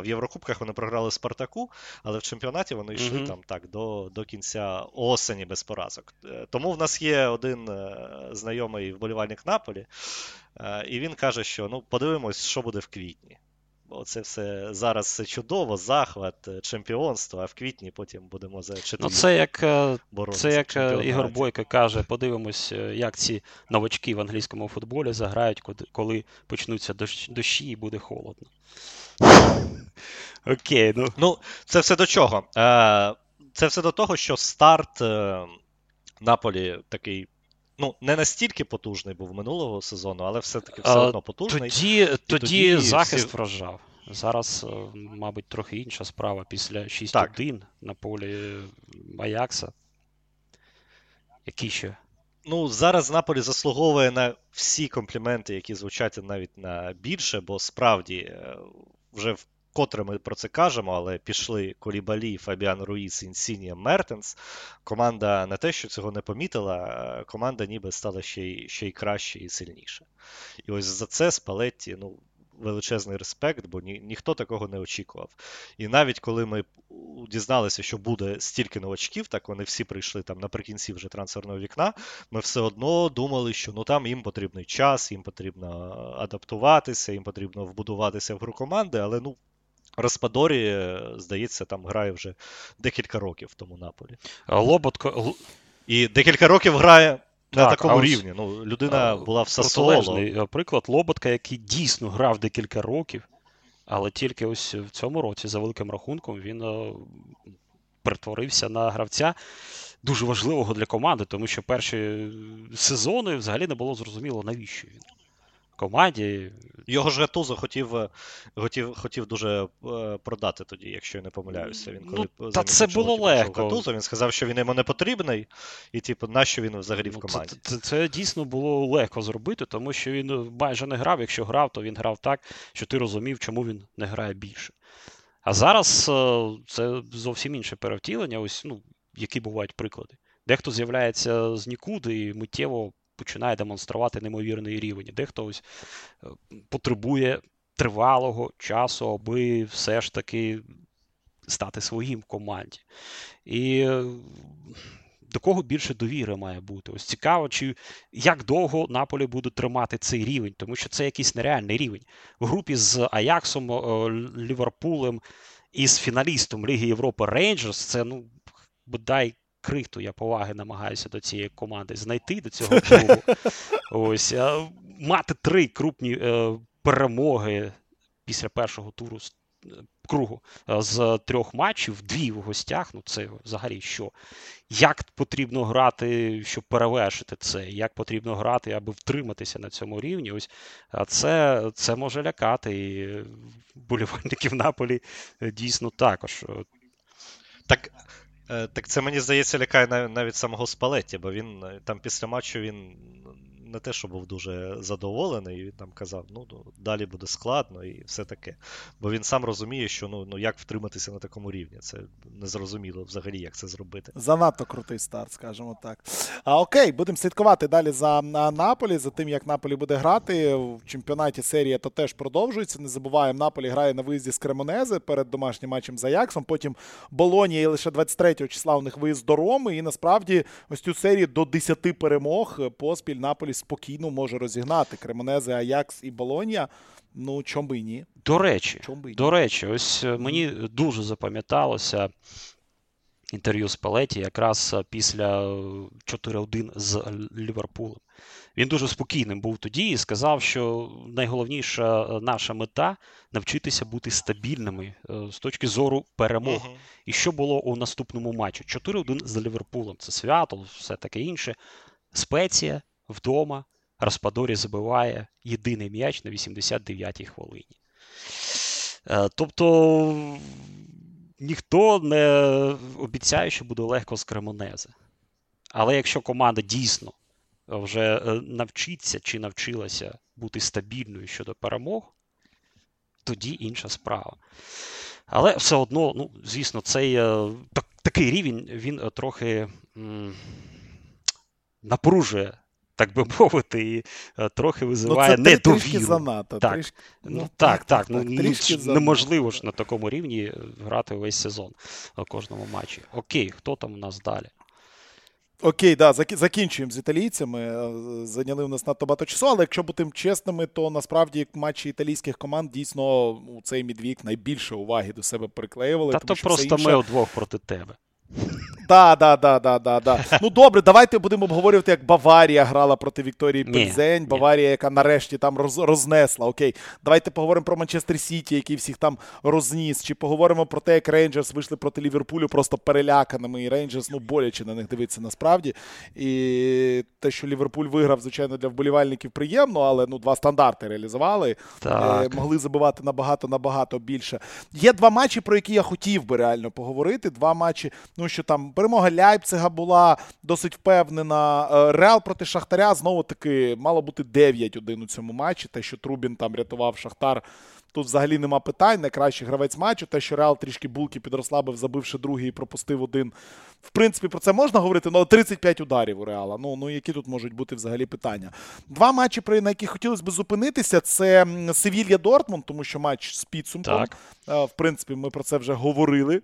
Speaker 2: в Єврокубках, вони програли Спартаку, але в чемпіонаті вони йшли
Speaker 3: Мгм.
Speaker 2: там так до, до кінця осені без поразок. Е, Тому в нас є один е, знайомий вболівальник Наполі, е, і він каже, що ну подивимось, що буде в квітні. Бо це все зараз чудово, захват, е, чемпіонство, а в квітні потім будемо за
Speaker 3: Ну, це як, е, це як е. Ігор Бойко каже, подивимось, як ці новачки в англійському футболі заграють, коли- почнуться дощі і буде холодно. Окей, ну.
Speaker 2: Ну, це все до чого? Це все до того, що старт Наполі такий. Ну, не настільки потужний був минулого сезону, але все-таки все одно потужний.
Speaker 3: Тоді, тоді,
Speaker 2: тоді
Speaker 3: захист
Speaker 2: всі-
Speaker 3: вражав. Зараз, е, мабуть, трохи інша справа після 6-1
Speaker 2: Так.
Speaker 3: на полі Аякса. Які ще?
Speaker 2: Ну, зараз Наполі заслуговує на всі компліменти, які звучать навіть на більше, бо справді е, вже вкотре ми про це кажемо, але пішли Колібалі, Фабіан Руїс, Інсінія, Мертенс. Команда не те, що цього не помітила, команда ніби стала ще й, ще й краще і сильніше. І ось за це Спалетті, ну. Величезний респект, бо ні, ніхто такого не очікував. І навіть коли ми дізналися, що буде стільки новачків, так вони всі прийшли там наприкінці вже трансферного вікна, ми все одно думали, що ну там їм потрібний час, їм потрібно адаптуватися, їм потрібно вбудуватися в гру команди, але ну. Распадорі, е, здається, там грає вже декілька років в тому наполі.
Speaker 3: Лоботко.
Speaker 2: І декілька років грає на
Speaker 3: Так,
Speaker 2: такому
Speaker 3: ось,
Speaker 2: рівні. Ну, людина
Speaker 3: е,
Speaker 2: була в Сасоло.
Speaker 3: Е, приклад Лоботка, який дійсно грав декілька років, але тільки ось в цьому році, за великим рахунком, він е, перетворився на гравця дуже важливого для команди, тому що перші сезони взагалі не було зрозуміло, навіщо він. Команді.
Speaker 2: Його ж Гатузо хотів, е, хотів, хотів дуже е, продати тоді, якщо я не помиляюся. Він коли
Speaker 3: Ну, та це було легко.
Speaker 2: Гатузо, він сказав, що він йому не потрібний, і типу, нащо він взагалі в
Speaker 3: Ну,
Speaker 2: команді?
Speaker 3: Це, це, це дійсно було легко зробити, тому що він е, майже не грав. Якщо грав, то він грав так, що ти розумів, чому він не грає більше. А зараз це зовсім інше перевтілення, ось, ну, які бувають приклади. Дехто з'являється з нікуди і миттєво починає демонструвати неймовірний рівень. Дехто ось е, потребує тривалого часу, аби все ж таки стати своїм в команді. І е, до кого більше довіри має бути? Ось цікаво, чи як довго Наполі буде тримати цей рівень, тому що це якийсь нереальний рівень. В групі з Аяксом, е, Ліверпулем і з фіналістом Ліги Європи Рейнджерс, це ну бодай крихту я поваги намагаюся до цієї команди знайти до цього клубу. Ось мати три крупні е, перемоги після першого туру е, кругу е, з трьох матчів, дві в гостях. Ну це взагалі що? Як потрібно грати, щоб перевершити це? Як потрібно грати, аби втриматися на цьому рівні? Ось це, це може лякати. І вболівальників Наполі дійсно також.
Speaker 2: Так, так це мені здається лякає нав- навіть самого Спалетті, бо він е, там після матчу він не те, що був дуже задоволений, він там казав, ну, ну далі буде складно і все таке. Бо він сам розуміє, що ну, ну як втриматися на такому рівні. Це незрозуміло взагалі, як це зробити.
Speaker 1: Занадто крутий старт, скажімо так. А окей, будемо слідкувати далі за Наполі, за тим, як Наполі буде грати. В чемпіонаті серія то теж продовжується. Не забуваємо, Наполі грає на виїзді з Кремонези перед домашнім матчем за Яксом. Потім Болонія і лише 23 числа у них виїзд до Роми. І насправді ось цю серію до 10 перемог поспіль Наполі спокійно може розігнати. Кремонези, Аякс і Болонія. Ну, чом би і ні.
Speaker 3: До речі, чом би і ні. до речі, ось е, мені дуже запам'яталося інтерв'ю з Палеті якраз е, після 4-1 з Ліверпулем. Він дуже спокійним був тоді і сказав, що найголовніша е, наша мета навчитися бути стабільними з точки зору перемог. Uh-huh. І що було у наступному матчі? 4-1 з Ліверпулем. Це свято, все таке інше. Спеція вдома. Распадорі забиває єдиний м'яч на 89-й хвилині. Е, тобто ніхто не обіцяє, що буде легко з Кремонези. Але якщо команда дійсно вже е, навчиться чи навчилася бути стабільною щодо перемог, тоді інша справа. Але все одно, ну, звісно, цей е, так, такий рівень він трохи м, напружує так би мовити, і е, трохи визиває ну, це недовіру. Трішки
Speaker 1: занадто.
Speaker 3: Так,
Speaker 1: трішки,
Speaker 3: ну, ну, так, так, так, ну, ну неможливо ж на такому рівні е, грати весь сезон у кожному матчі. Окей, хто там у нас далі?
Speaker 1: Окей, да, закінчуємо з італійцями. Е, зайняли у нас надто багато часу, але якщо бути чесними, то насправді матчі італійських команд дійсно у цей мідвік найбільше уваги до себе приклеювали.
Speaker 3: Та
Speaker 1: тому,
Speaker 3: то просто
Speaker 1: інше...
Speaker 3: ми удвох проти тебе.
Speaker 1: Так, так, так, так, так, так. Ну добре, давайте будемо обговорювати, як Баварія грала проти Вікторії Пельзень. Баварія, яка нарешті там роз, рознесла. Окей, давайте поговоримо про Манчестер Сіті, який всіх там розніс. Чи поговоримо про те, як Рейнджерс вийшли проти Ліверпулю просто переляканими. І Рейнджерс, ну, боляче на них дивитися насправді. І те, що Ліверпуль виграв, звичайно, для вболівальників приємно, але ну, два стандарти реалізували.
Speaker 3: Так.
Speaker 1: Е, могли забивати набагато-набагато більше. Є два матчі, про які я хотів би реально поговорити. Два матчі, ну що там перемога Ляйпцига була досить впевнена. Е, Реал проти Шахтаря знову таки мало бути 9-1 у цьому матчі. Те, що Трубін там рятував Шахтар. Тут взагалі нема питань. Найкращий гравець матчу. Те, що Реал трішки булки підрослабив, забивши другий і пропустив один. В принципі, про це можна говорити, але 35 ударів у Реала. Ну, ну які тут можуть бути взагалі питання? Два матчі, на яких хотілося б зупинитися, це Севілья Дортмунд, тому що матч з підсумком. Так. Е, в принципі, ми про це вже говорили.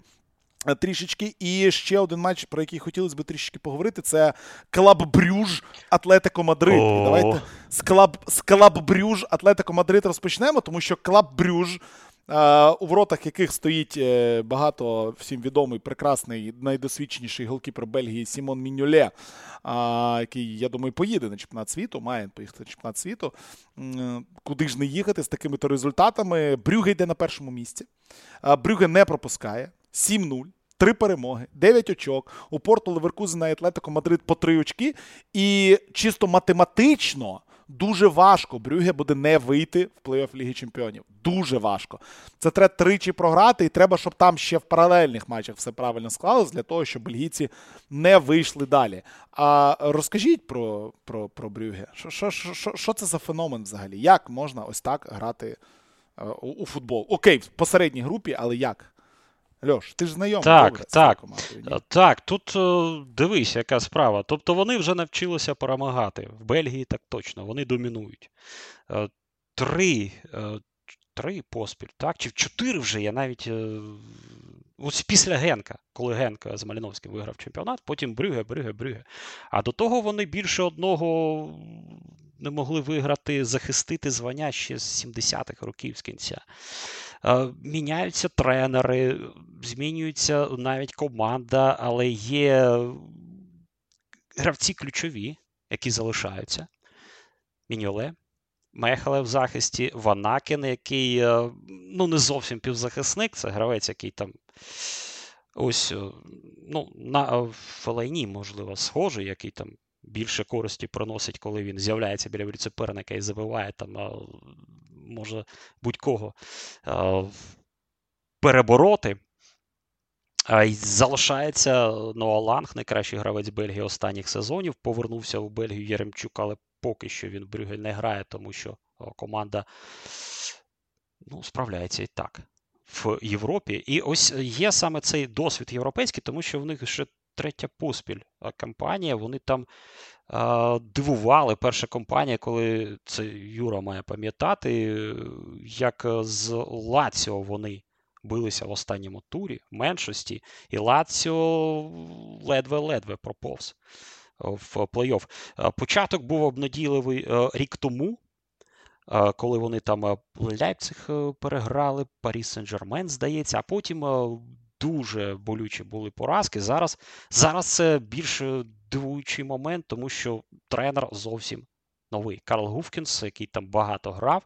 Speaker 1: Е, трішечки. І ще один матч, про який хотілося б трішечки поговорити, це Клаб Брюж Атлетико Мадрид. І давайте з Клаб, з Клаб Брюж Атлетико Мадрид розпочнемо, тому що Клаб Брюж. Е, у воротах яких стоїть е, багато всім відомий, прекрасний, найдосвідченіший голкіпер Бельгії Сімон Міньйоле, який, я думаю, поїде на чемпіонат світу, має поїхати на чемпіонат світу. Куди ж не їхати з такими то результатами? Брюге йде на першому місці. Брюге не пропускає. 7-0. Три перемоги, 9 очок. У Порту Леверкузена і Атлетико Мадрид по 3 очки. І чисто математично дуже важко Брюге буде не вийти в плей-офф Ліги Чемпіонів. Дуже важко. Це треба тричі програти, і треба, щоб там ще в паралельних матчах все правильно склалось, для того, щоб бельгійці не вийшли далі. А розкажіть про про, про Брюге. Що, це за феномен взагалі? Як можна ось так грати у, у футбол? Окей, в посередній групі, але як? Льош, ти ж знайомий
Speaker 3: так, добре, так, командою, так, тут е, дивись, яка справа. Тобто вони вже навчилися перемагати. В Бельгії так точно, вони домінують. Е, три е, три поспіль, так? Чи в чотири вже я навіть. Ось після Генка, коли Генка з Маліновським виграв чемпіонат, потім Брюге, Брюге, Брюге. А до того вони більше одного не могли виграти, захистити звання ще з 70-х років з кінця. Е, міняються тренери, змінюється навіть команда, але є гравці ключові, які залишаються. Міньоле, Мехале в захисті, Ванакен, який е, ну, не зовсім півзахисник, це гравець, який там ось е, ну, на Фелайні, можливо, схожий, який там більше користі приносить, коли він з'являється біля суперника і забиває там може будь-кого перебороти. Залишається Ноа Ланг, найкращий гравець Бельгії останніх сезонів. Повернувся у Бельгію Єремчук, але поки що він Брюгель не грає, тому що команда ну, справляється і так в Європі. І ось є саме цей досвід європейський, тому що в них ще третя поспіль кампанія. Вони там дивували. Перша компанія, коли це Юра має пам'ятати, як з Лаціо вони билися в останньому турі меншості, і Лаціо ледве-ледве проповз в плей-офф. Початок був обнадійливий рік тому. Коли вони там Лейпциг е, переграли, Парі Сен-Жермен, здається, а потім дуже болючі були поразки. Зараз зараз це більш дивуючий момент, тому що тренер зовсім новий. Карл Гуфкінс, який там багато грав.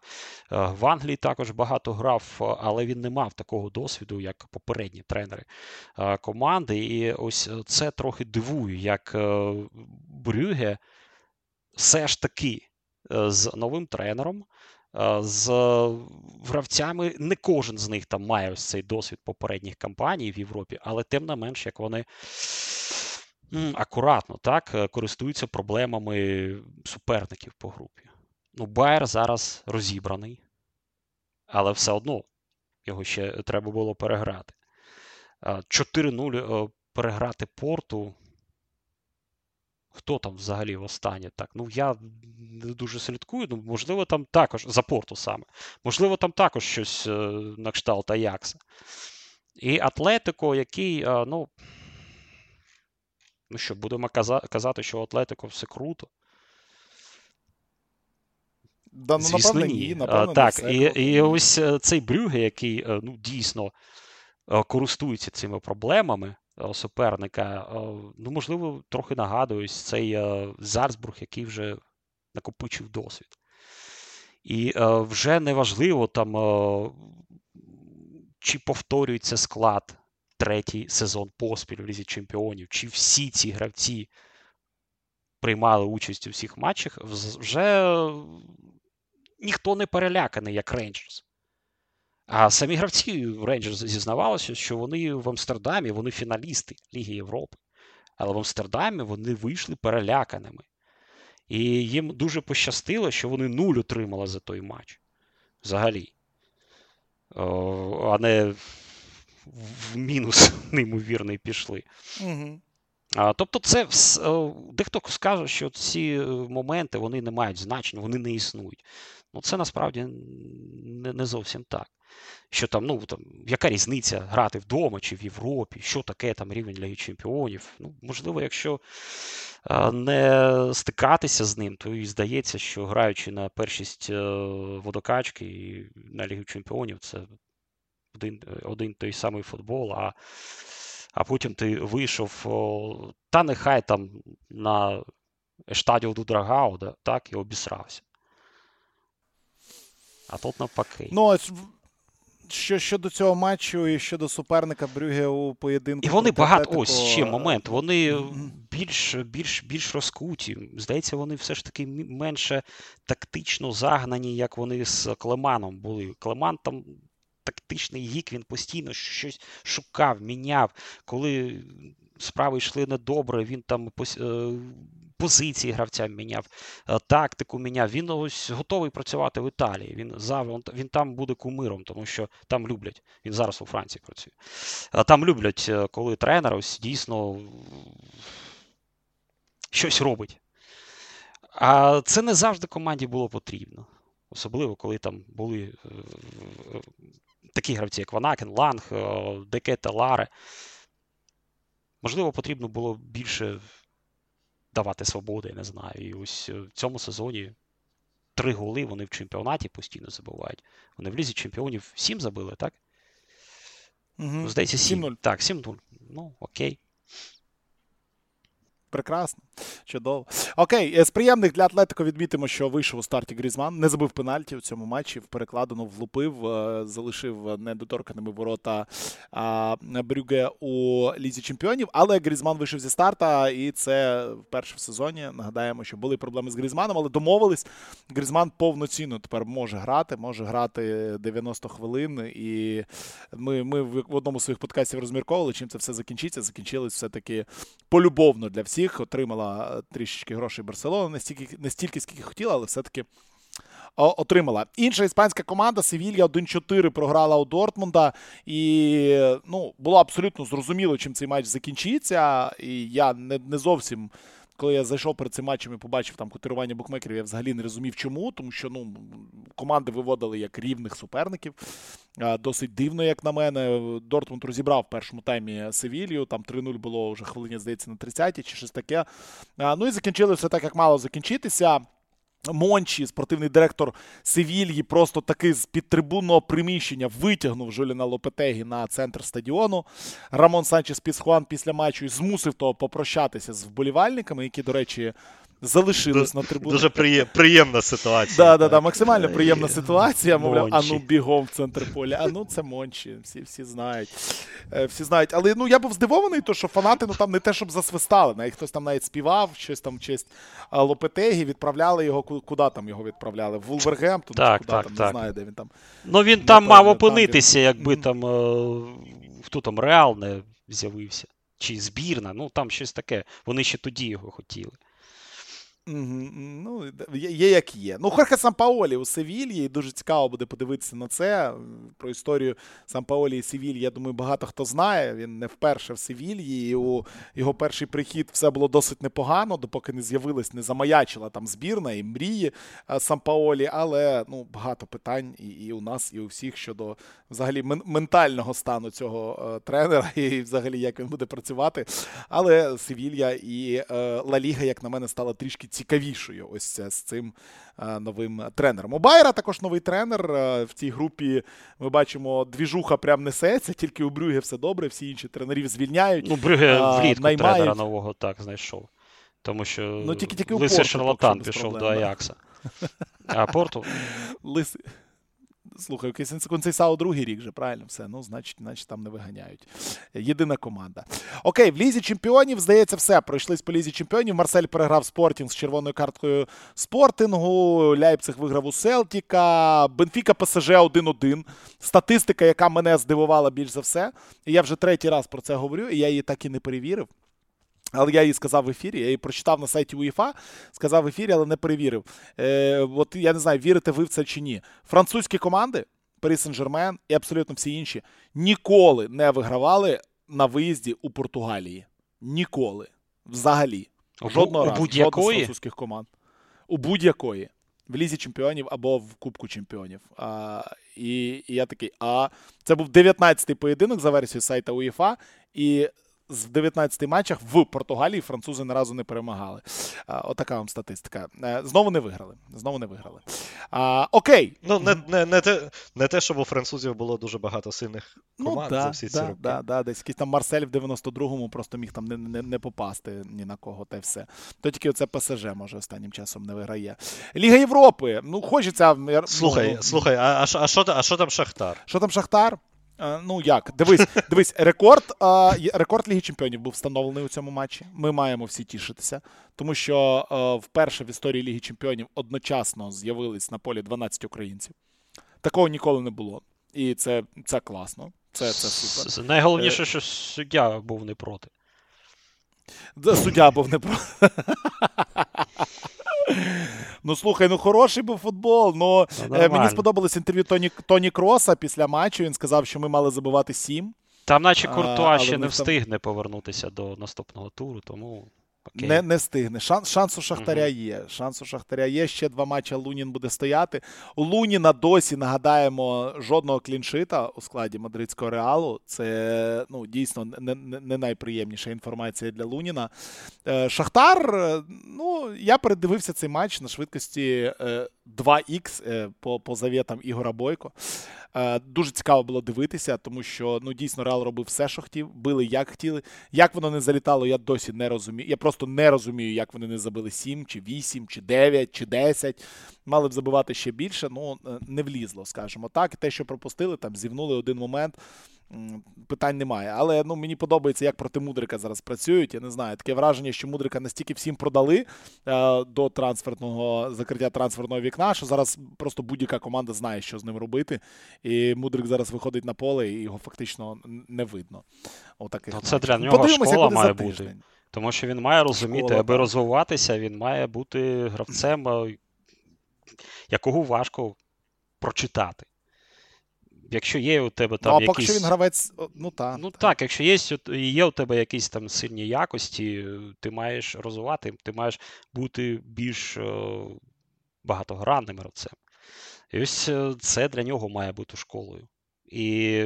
Speaker 3: Е, в Англії також багато грав, але він не мав такого досвіду, як попередні тренери е, команди. І ось це трохи дивує, як е, Брюге все ж таки з новим тренером. З гравцями не кожен з них там має ось цей досвід попередніх кампаній в Європі, але тим не менш, як вони акуратно так, е, користуються проблемами суперників по групі. Ну, Байер зараз розібраний, але все одно його ще треба було переграти. 4-0 е, переграти порту. Хто там взагалі в останнє так? Ну, я не дуже слідкую, ну, можливо, там також за порту саме. Можливо, там також щось е, на кшталт Аякса. І Атлетико, який, ну. Ну що, будемо казати, що Атлетико все круто.
Speaker 1: Да, ну, Звісно, напевно, ні. напевно,
Speaker 3: Так, і і ось е, цей Брюге, який е, ну, дійсно е, користується цими проблемами суперника, ну, можливо, трохи нагадує ось цей Зарсбург, який вже накопичив досвід. І вже неважливо там, чи повторюється склад третій сезон поспіль в Лізі Чемпіонів, чи всі ці гравці приймали участь у всіх матчах, вже ніхто не переляканий, як Рейнджерс. А самі гравці Рейнджерс зізнавалися, що вони в Амстердамі, вони фіналісти Ліги Європи. Але в Амстердамі вони вийшли переляканими. І їм дуже пощастило, що вони нуль отримали за той матч. Взагалі. А не в мінус неймовірний пішли.
Speaker 1: Угу.
Speaker 3: А, Тобто, це дехто скаже, що ці е, моменти вони не мають значення, вони не існують. Ну, це насправді не зовсім так. Що там, ну там, яка різниця грати вдома чи в Європі, що таке там рівень Ліги Чемпіонів? Ну, Можливо, якщо не стикатися з ним, то і здається, що граючи на першість е, водокачки і на Лігу Чемпіонів, це один один той самий футбол, а а потім ти вийшов, та нехай там на штадіо Дудрагау, да, так, і обісрався. А тут навпаки.
Speaker 1: Ну, що щодо цього матчу і щодо суперника Брюге у поєдинку.
Speaker 3: І вони багато ось ще момент. Вони більш більш, більш розкуті. Здається, вони все ж таки менше тактично загнані, як вони з Клеманом були. Клеман там тактичний гік, він постійно щось шукав, міняв. Коли справи йшли недобре, він там е, позиції гравця міняв, е, тактику міняв. Він ось готовий працювати в Італії. Він він там буде кумиром, тому що там люблять. Він зараз у Франції працює. Е, там люблять, коли тренер ось дійсно щось робить. А це не завжди команді було потрібно. Особливо, коли там були такі гравці, як Ванакен, Ланг, е, Декета, Ларе. Можливо, потрібно було більше давати свободи, я не знаю. І ось е, в цьому сезоні три голи вони в чемпіонаті постійно забувають. Вони в лізі чемпіонів сім забили, так?
Speaker 1: Угу.
Speaker 3: Здається, 7-0. Так, 7-0. Ну, окей.
Speaker 1: Прекрасно, чудово. Окей, е, з приємних для Атлетико відмітимо, що вийшов у старті Грізман, не забив пенальті в цьому матчі. В перекладину влупив, е, залишив недоторканими ворота Брюге у лізі чемпіонів. Але Грізман вийшов зі старта, і це вперше в сезоні. Нагадаємо, що були проблеми з Грізманом, але домовились. Грізман повноцінно тепер може грати, може грати 90 хвилин. І ми ми в одному з своїх подкастів розмірковували, чим це все закінчиться. Закінчилось все таки полюбовно для всіх всіх. Отримала е, трішечки грошей Барселона, не стільки, не стільки скільки хотіла, але все-таки отримала. Інша іспанська команда Севілья 1-4 програла у Дортмунда. І ну, було абсолютно зрозуміло, чим цей матч закінчиться. І я не, не зовсім. Коли я зайшов перед цим матчем і побачив там котирування букмекерів, я взагалі не розумів, чому, тому що ну, команди виводили як рівних суперників. Досить дивно, як на мене. Дортмунд розібрав в першому таймі Севілью, там 3-0 було вже хвилині, здається, на 30-ті чи щось таке. Ну і закінчили все так, як мало закінчитися. Мончі, спортивний директор Севільї, просто таки з підтрибунного приміщення витягнув Жуліна Лопетегі на центр стадіону. Рамон Санчес Пісхуан після матчу і змусив того попрощатися з вболівальниками, які, до речі, залишились на трибунах.
Speaker 2: Дуже приємна ситуація.
Speaker 1: Да, да,
Speaker 2: так.
Speaker 1: да, максимально приємна ситуація. Мовляв, а ну бігом в центр поля. А ну це Мончі. Всі, всі знають. Е, Всі знають. Але ну я був здивований, то що фанати ну там не те, щоб засвистали. Навіть хтось там навіть співав, щось там в честь Лопетегі, відправляли його. Куди там його відправляли? В Вулвергемптон?
Speaker 3: Так,
Speaker 1: куди
Speaker 3: так,
Speaker 1: там,
Speaker 3: так.
Speaker 1: не знаю, де він там.
Speaker 3: Ну він там мав опинитися, якби там е, хто там Реал не з'явився. Чи збірна, ну там щось таке. Вони ще тоді його хотіли.
Speaker 1: Ну, є, є як є. Ну, Хорхе Сампаолі у Севільї. і Дуже цікаво буде подивитися на це. Про історію Сампаолі і Севільї, я думаю, багато хто знає. Він не вперше в Севільї. І у його перший прихід все було досить непогано, допоки не з'явилась, не замаячила там збірна і мрії е, Сампаолі. Але ну, багато питань і, і у нас, і у всіх щодо взагалі ментального стану цього е, тренера, і взагалі як він буде працювати. Але Севілья і е, Ла Ліга, як на мене, стала трішки цікавішою ось це з цим е, новим тренером. У Байера також новий тренер. Е, в цій групі ми бачимо, двіжуха прям несеться, тільки у Брюге все добре, всі інші тренерів звільняють.
Speaker 3: Ну, Брюге
Speaker 1: А,
Speaker 3: влітку
Speaker 1: наймають.
Speaker 3: тренера нового так знайшов. Тому що
Speaker 1: Ну, тільки- тільки
Speaker 3: лисий шарлатан пішов до
Speaker 1: проблем, до
Speaker 3: Аякса. А Порту
Speaker 1: Лис... Слухай, Концейсао другий рік же, правильно все. Ну, значить, значить, там не виганяють. Єдина команда. Окей, в Лізі Чемпіонів, здається, все. Пройшлись по Лізі Чемпіонів. Марсель переграв Спортінг з червоною карткою Спортингу. Ляйпциг виграв у Селтіка. Бенфіка ПСЖ 1-1. Статистика, яка мене здивувала більш за все. І я вже третій раз про це говорю, і я її так і не перевірив. Але я її сказав в ефірі, я її прочитав на сайті УЄФА, сказав в ефірі, але не перевірив. Е, от я не знаю, вірите ви в це чи ні. Французькі команди, Парі Сен-Жермен і абсолютно всі інші, ніколи не вигравали на виїзді у Португалії. Ніколи. Взагалі.
Speaker 3: У
Speaker 1: Жодного
Speaker 3: у
Speaker 1: разу.
Speaker 3: будь-якої?
Speaker 1: Французьких команд. У будь-якої. В Лізі чемпіонів або в Кубку чемпіонів. А, і, і я такий, а це був 19-й поєдинок за версією сайта УЄФА, і з 19 матчах в Португалії французи ні разу не перемагали. Отака вам статистика. Е, Знову не виграли. Знову не виграли. А, окей.
Speaker 2: Ну, не, не, не, те, не те, щоб у французів було дуже багато сильних команд
Speaker 1: ну,
Speaker 2: за всі ці
Speaker 1: да,
Speaker 2: роки.
Speaker 1: да, да, десь якийсь там Марсель в 92-му просто міг там не, не, не попасти ні на кого, та й все. То тільки оце ПСЖ може останнім часом не виграє. Ліга Європи. Ну, хочеться.
Speaker 2: Слухай,
Speaker 1: ну,
Speaker 2: слухай, а, що- а, а там Шахтар?
Speaker 1: Що там Шахтар? Е, Ну як, дивись, дивись, рекорд, е, рекорд Ліги Чемпіонів був встановлений у цьому матчі. Ми маємо всі тішитися, тому що е, вперше в історії Ліги Чемпіонів одночасно з'явились на полі 12 українців. Такого ніколи не було. І це, це класно. Це, це супер.
Speaker 3: Найголовніше, що суддя був не проти.
Speaker 1: Суддя був не про. Ну слухай, ну хороший був футбол. Ну,
Speaker 3: нормально.
Speaker 1: мені сподобалось інтерв'ю Тоні, Тоні Кроса після матчу. Він сказав, що ми мали забивати сім.
Speaker 3: Там, наче Куртуа
Speaker 1: а,
Speaker 3: ще не
Speaker 1: там-
Speaker 3: встигне повернутися до наступного туру, тому. Окей.
Speaker 1: Не, не стигне. Шанс, шанс у Шахтаря
Speaker 3: Мгм.
Speaker 1: є. Шанс у Шахтаря є. Ще два матчі Лунін буде стояти. У Луніна досі нагадаємо жодного кліншита у складі мадридського реалу. Це ну, дійсно не, не, не найприємніша інформація для Луніна. Е, Шахтар, е, ну, я передивився цей матч на швидкості е, 2х е, по, по завітам Ігора Бойко. Е, Дуже цікаво було дивитися, тому що ну дійсно Реал робив все, що хотів, били як хотіли. Як воно не залітало, я досі не розумію. Я просто не розумію, як вони не забили 7, чи 8, чи 9, чи 10. Мали б забивати ще більше, ну е, не влізло, скажімо так. І те, що пропустили, там зівнули один момент. Питань немає. Але ну, мені подобається, як проти Мудрика зараз працюють. Я не знаю, таке враження, що Мудрика настільки всім продали е, до трансферного закриття трансферного вікна, що зараз просто будь-яка команда знає, що з ним робити. І Мудрик зараз виходить на поле, і його фактично не видно. Отаких
Speaker 3: Ну, це для нього
Speaker 1: Подивимося,
Speaker 3: школа має бути.
Speaker 1: тиждень.
Speaker 3: Тому що він має розуміти,
Speaker 1: Школа,
Speaker 3: аби
Speaker 1: так.
Speaker 3: розвиватися, він має бути гравцем, е, якого важко прочитати. Якщо є у тебе там
Speaker 1: ну, а
Speaker 3: якісь...
Speaker 1: поки що він гравець, ну так.
Speaker 3: Ну так, якщо є, є у тебе якісь там сильні якості, ти маєш розвивати, ти маєш бути більш багатогранним гравцем. І ось е, це для нього має бути школою. І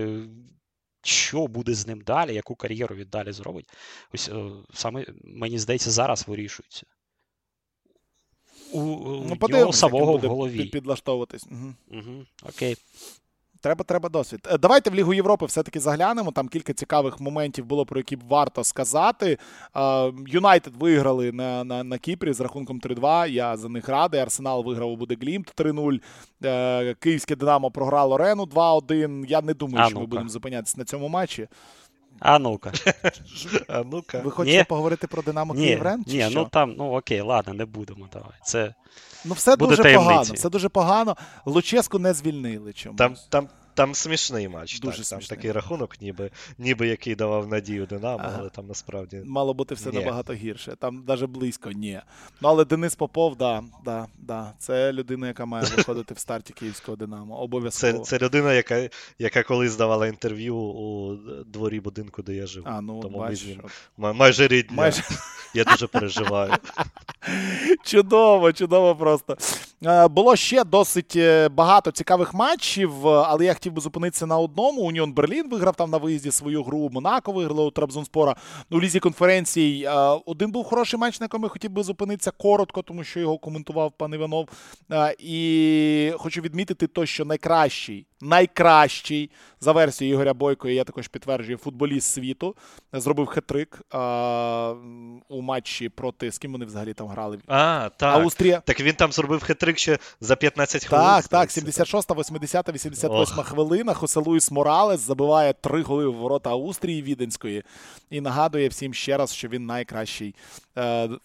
Speaker 3: що буде з ним далі, яку кар'єру він далі зробить, ось е, саме, мені здається, зараз вирішується. У, у
Speaker 1: Ну,
Speaker 3: нього самого в голові.
Speaker 1: під- підлаштовуватись. Угу.
Speaker 3: Угу, окей.
Speaker 1: Треба, треба досвід. Е, Давайте в Лігу Європи все-таки заглянемо. Там кілька цікавих моментів було, про які б варто сказати. Юнайтед виграли на, на, на Кіпрі з рахунком 3-2. Я за них радий. Арсенал виграв у Будеглімт 3-0. Е, Київське Динамо програло Рену 2-1. Я не думаю,
Speaker 3: А
Speaker 1: що ми
Speaker 3: ну-ка.
Speaker 1: будемо зупинятися на цьому матчі.
Speaker 3: А ну-ка.
Speaker 2: А ну-ка.
Speaker 1: Ви хочете
Speaker 3: Ні.
Speaker 1: поговорити про Динамо
Speaker 3: Ні,
Speaker 1: Київрен? Чи
Speaker 3: ні,
Speaker 1: що?
Speaker 3: ну там, ну окей, ладно, не будемо. Давай. Це
Speaker 1: Ну, все
Speaker 3: буде
Speaker 1: дуже
Speaker 3: таємниці.
Speaker 1: погано. Все дуже погано. Луческу не звільнили чомусь.
Speaker 2: Там, там, там смішний матч.
Speaker 1: Дуже
Speaker 2: так, там такий рахунок, ніби, ніби який давав надію Динамо,
Speaker 1: Ага.
Speaker 2: але там насправді.
Speaker 1: Мало бути все
Speaker 2: Ні.
Speaker 1: набагато гірше. Там навіть близько ні. Ну але Денис Попов, да, да, да. Це людина, яка має виходити в старті київського Динамо.
Speaker 2: Це,
Speaker 1: Обов'язково.
Speaker 2: це людина, яка, яка колись давала інтерв'ю у дворі будинку, де я живу.
Speaker 1: А, ну,
Speaker 2: Тому
Speaker 1: бачиш,
Speaker 2: ми з ним. Майже рідня.
Speaker 1: Майже
Speaker 2: Я дуже переживаю.
Speaker 1: чудово, чудово просто. Е, Було ще досить е, багато цікавих матчів, але я хотів би зупинитися на одному. Уніон Берлін виграв там на виїзді свою гру. Монако виграло у Трабзонспора. У лізі конференцій е, один був хороший матч, на якому я хотів би зупинитися коротко, тому що його коментував пан Іванов. Е, І хочу відмітити то, що найкращий, найкращий за версією Ігоря Бойко, і я також підтверджую, футболіст світу зробив хет-трик е, у матчі проти з ким вони взагалі там грали.
Speaker 2: А, так.
Speaker 1: Австрія.
Speaker 2: Так він там зробив хитрик ще за 15 хвилин.
Speaker 1: Так, так,
Speaker 2: здається.
Speaker 1: 76, 80, 88
Speaker 2: Ох.
Speaker 1: хвилина. Хосе Луїс Моралес забиває три голи в ворота Австрії Віденської і нагадує всім ще раз, що він найкращий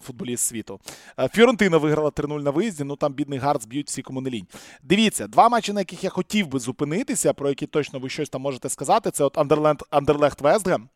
Speaker 1: футболіст світу. Е, Фіорентина виграла 3-0 на виїзді. Ну там бідний гард б'ють всі кому не лінь. Дивіться, два матчі, на яких я хотів би зупинитися, про які точно ви щось там можете сказати. Це от Андерленд Андерлехт Вестгем.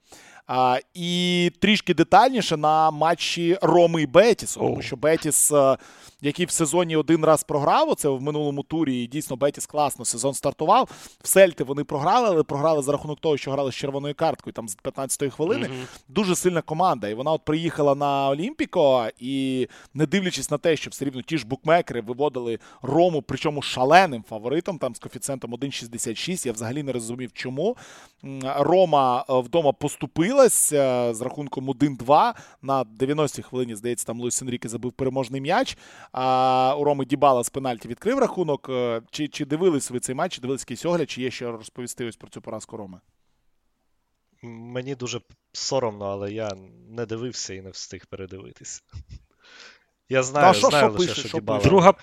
Speaker 1: А, і трішки детальніше на матчі Роми і Бетісу, тому що Бетіс, е, який в сезоні один раз програв, оце в минулому турі, і дійсно Бетіс класно сезон стартував. В Сельти вони програли, але програли за рахунок того, що грали з червоною карткою там з 15-ї хвилини.
Speaker 3: Мгм.
Speaker 1: Дуже сильна команда. І вона от приїхала на Олімпіко, і не дивлячись на те, що все рівно ті ж букмекери виводили Рому, причому шаленим фаворитом, там з коефіцієнтом 1,66. Я взагалі не розумів, чому. Рома е, вдома поступилась е, з рахунком 1-2 на 90-й хвилині. Здається, там Луїс Енріке забив переможний м'яч. А у Роми Дібала з пенальті відкрив рахунок. Е, Чи, чи дивились ви цей матч, чи дивились якийсь огляд, чи є що розповісти ось про цю поразку Роми?
Speaker 2: Мені дуже соромно, але я не дивився і не встиг передивитись. Я знаю,
Speaker 1: Ну, що-
Speaker 2: знаю
Speaker 1: що
Speaker 2: лише,
Speaker 1: пише,
Speaker 2: що,
Speaker 1: що
Speaker 2: Дібала.
Speaker 3: Друга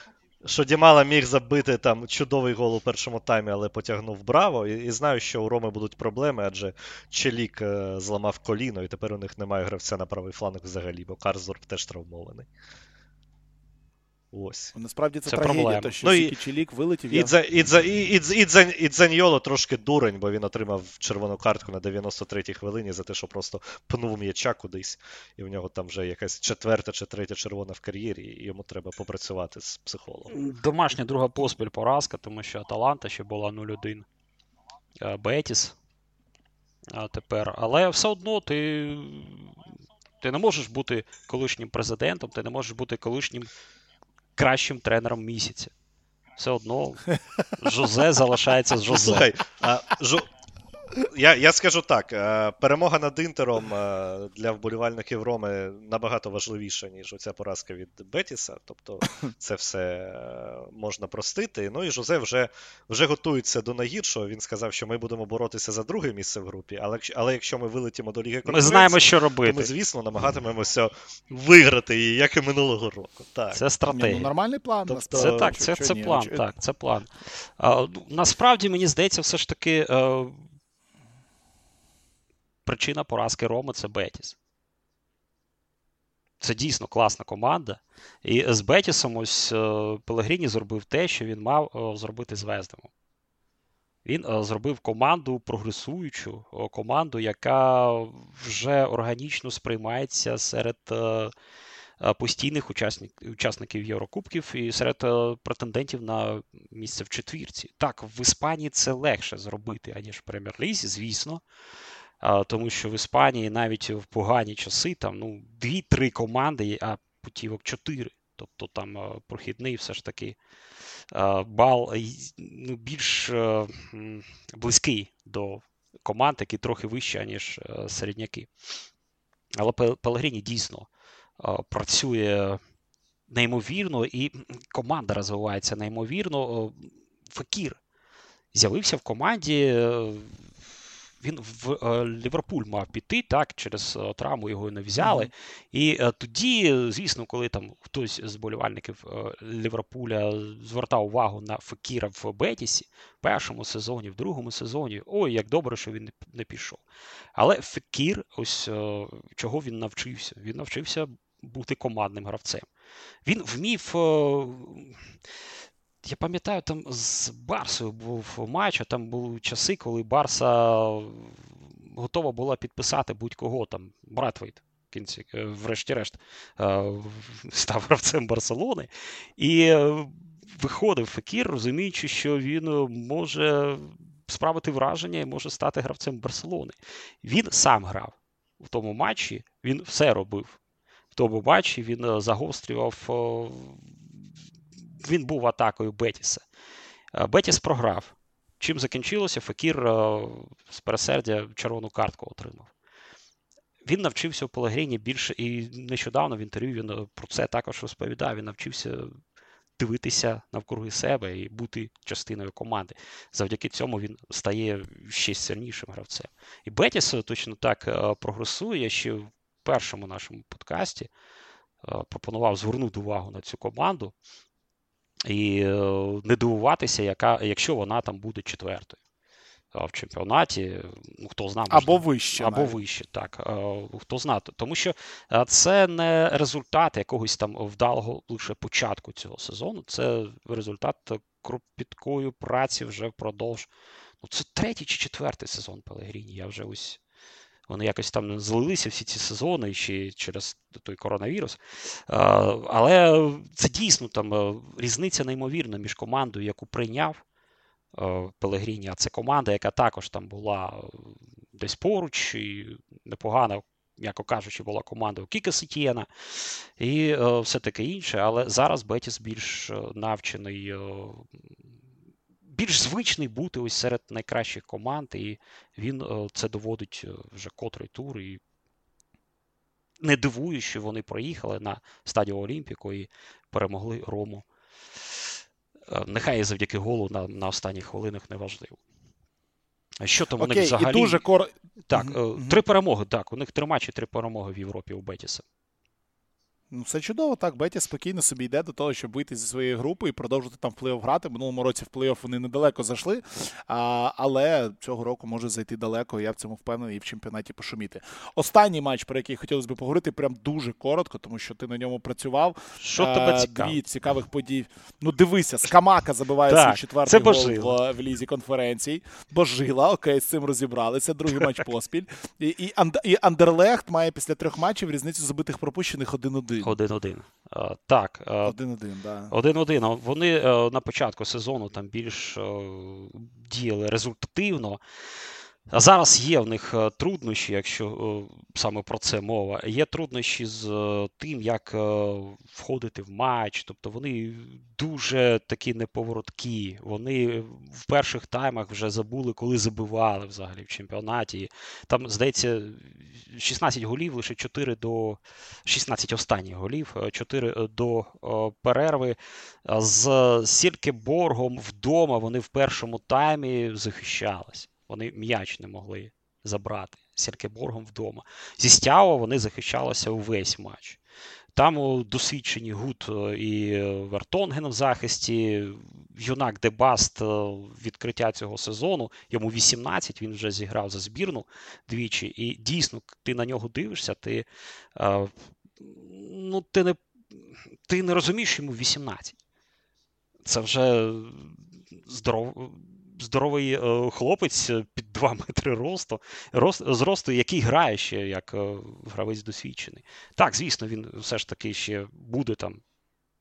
Speaker 2: що Дімала міг забити там чудовий гол у першому таймі, але потягнув браво. І, і знаю, що у Роми будуть проблеми, адже Челік е, зламав коліно, і тепер у них немає гравця на правий фланг взагалі, бо Карсдорп теж травмований. Ось.
Speaker 1: Насправді це,
Speaker 3: Це
Speaker 1: трагедія,
Speaker 3: проблема.
Speaker 1: то що
Speaker 2: Ну, і-
Speaker 1: Сікі Чілік вилетів.
Speaker 2: І, Дza, і, і, і, і, Дзаньйоло трошки дурень, бо він отримав червону картку на 93-й хвилині за те, що просто пнув м'яча кудись, і в нього там вже якась четверта чи третя червона в кар'єрі, і йому треба попрацювати з психологом.
Speaker 3: Домашня друга поспіль поразка, тому що Аталанта ще була 0-1. Е, Бетіс. А тепер. Але все одно ти. Ти не можеш бути колишнім президентом, ти не можеш бути колишнім кращим тренером місяця. Все одно Жозе залишається з Жозе.
Speaker 2: Слухай, а, жо... я, я скажу так: е, перемога над Інтером е, для вболівальників Роми набагато важливіша, ніж оця поразка від Бетіса. Тобто це все е, можна простити. Ну і Жозе вже, вже готується до найгіршого. Він сказав, що ми будемо боротися за друге місце в групі, але, якщо- але якщо ми вилетімо до Ліги
Speaker 3: Ми знаємо, що
Speaker 2: то ми, звісно, намагатимемося виграти її, як і минулого року. Так.
Speaker 3: Це
Speaker 1: Ні,
Speaker 3: стратегія.
Speaker 1: ну, нормальний план.
Speaker 2: Тобто-
Speaker 3: Це так, це, це
Speaker 1: ні?
Speaker 3: план. Так, це план. А, ну, насправді, мені здається, все ж таки причина поразки Роми це Бетіс. Це дійсно класна команда. І з Бетісом ось е, Пелегріні зробив те, що він мав е, зробити з Вездемом. Він е, зробив команду прогресуючу, команду, яка вже органічно сприймається серед постійних учасників Єврокубків і серед претендентів на місце в четвірці. Так, в Іспанії це легше зробити, аніж в прем'єр-лізі, звісно. Тому що в Іспанії навіть в погані часи там ну, дві-три команди, а путівок чотири. Тобто там прохідний все ж таки бал ну, більш близький до команд, які трохи вищі, ніж середняки. Але Пелегріні дійсно працює неймовірно, і команда розвивається неймовірно. Факір з'явився в команді він в е, Ліверпуль мав піти, так, через е, травму його не взяли. І е, тоді, звісно, коли там хтось з болівальників Ліверпуля звертав увагу на Фекіра в Бетісі в першому сезоні, в другому сезоні, ой, як добре, що він не пішов. Але Фекір, ось чого він навчився? Він навчився бути командним гравцем. Він вмів. Я пам'ятаю, там з Барсою був матч, а там були часи, коли Барса готова була підписати будь-кого там, Братвейт, кінці, е, врешті-решт, е, став гравцем Барселони. І е, виходив Фекір, розуміючи, що він може справити враження і може стати гравцем Барселони. Він сам грав в тому матчі, він все робив. В тому матчі він загострював він був атакою Бетіса. Е, Бетіс програв. Чим закінчилося, Факір е, з пересердя червону картку отримав. Він навчився у Пелегрині більше, і нещодавно в інтерв'ю він е, про це також розповідав. Він навчився дивитися навкруги себе і бути частиною команди. Завдяки цьому він стає ще сильнішим гравцем. І Бетіс точно так прогресує. Ще в першому нашому подкасті пропонував звернути увагу на цю команду і е, не дивуватися, яка, якщо вона там буде четвертою. В чемпіонаті, ну хто знає,
Speaker 1: або вище.
Speaker 3: Або навіть. вище, так. Хто знає. Тому що це не результат якогось там вдалого лише початку цього сезону, це результат кропіткої праці вже впродовж. Ну, це третій чи четвертий сезон Пелегріні. Я вже ось вони якось там злилися всі ці сезони ще через той коронавірус. Але це дійсно там е, різниця неймовірна між командою, яку прийняв е, Пелегріні, а це команда, яка також там була е, десь поруч, і непогана, м'яко кажучи, була команда у Кіка Сетєна і все таке інше. Але зараз Бетіс більш навчений більш звичний бути ось серед найкращих команд, і він е, це доводить е, вже котрий тур. І не дивує, що вони проїхали на стадію Олімпіку і перемогли Рому. Е, нехай і завдяки голу на на останніх хвилинах неважливо. Що там у них взагалі?
Speaker 1: І дуже кор...
Speaker 3: Так, mm-hmm. три перемоги. Так, у них три матчі, три перемоги в Європі у Бетіса.
Speaker 1: Ну, все чудово, так. Беті спокійно собі йде до того, щоб вийти зі своєї групи і продовжити там в плей-офф грати. Минулому році в плей-офф вони недалеко зайшли, а, але цього року може зайти далеко. Я в цьому впевнений і в чемпіонаті пошуміти. Останній матч, про який хотілося б поговорити, прям дуже коротко, тому що ти на ньому працював.
Speaker 3: Що а, тебе цікаво?
Speaker 1: Дві цікавих подій. Ну, дивися, Скамака забиває свій четвертий гол в, в лізі конференцій. Божила, окей, з цим розібралися. Другий матч поспіль. І і, і Андерлехт має після трьох матчів різницю забитих пропущених 1-1.
Speaker 3: 1-1. Так.
Speaker 1: 1-1, да.
Speaker 3: 1-1. Вони е, на початку сезону там більш е, діяли результативно. Зараз є в них е, труднощі, якщо е, саме про це мова. Є труднощі з е, тим, як входити в матч. Тобто вони дуже такі неповороткі. Вони в перших таймах вже забули, коли забивали взагалі в чемпіонаті. Там, здається, 16 голів, лише 4 до 16 останніх голів, 4 до перерви. З Сількеборгом вдома вони в першому таймі захищалися. Вони м'яч не могли забрати Сіркеборгом вдома. Зі Стяо вони захищалися увесь матч. Там досвідчені Гуд е, і Вертонген в захисті. Юнак Дебаст е, відкриття цього сезону. Йому 18, він вже зіграв за збірну двічі. І дійсно, ти на нього дивишся, ти е, ну, ти, не ти не розумієш йому 18. Це вже здоров здоровий е, хлопець під 2 метри росту, рост, зросту, який грає ще як е, гравець досвідчений. Так, звісно, він все ж таки ще буде там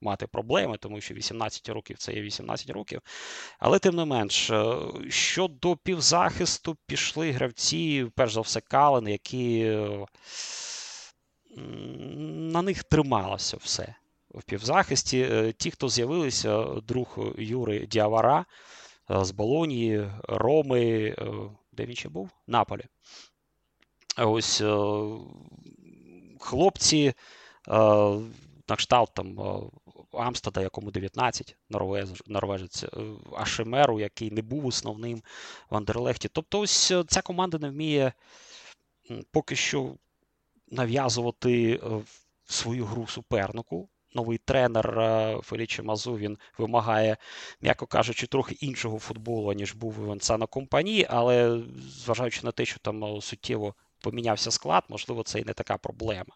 Speaker 3: мати проблеми, тому що 18 років це є 18 років. Але тим не менш, е, щодо півзахисту, пішли гравці, перш за все, Кален, які е, на них трималося все в півзахисті. Е, ті, хто з'явилися, друг Юри Діавара з Болонії, Роми, де він ще був? Наполі. Ось хлопці на кшталт там Амстада, якому 19, норвеж, норвежець, е, Ашемеру, який не був основним в Андерлехті. Тобто, ось е, ця команда не вміє поки що нав'язувати е, свою гру супернику. Новий тренер Фелічі Мазу він вимагає, м'яко кажучи, трохи іншого футболу, ніж був у Венсана компанії, але зважаючи на те, що там суттєво помінявся склад, можливо, це і не така проблема.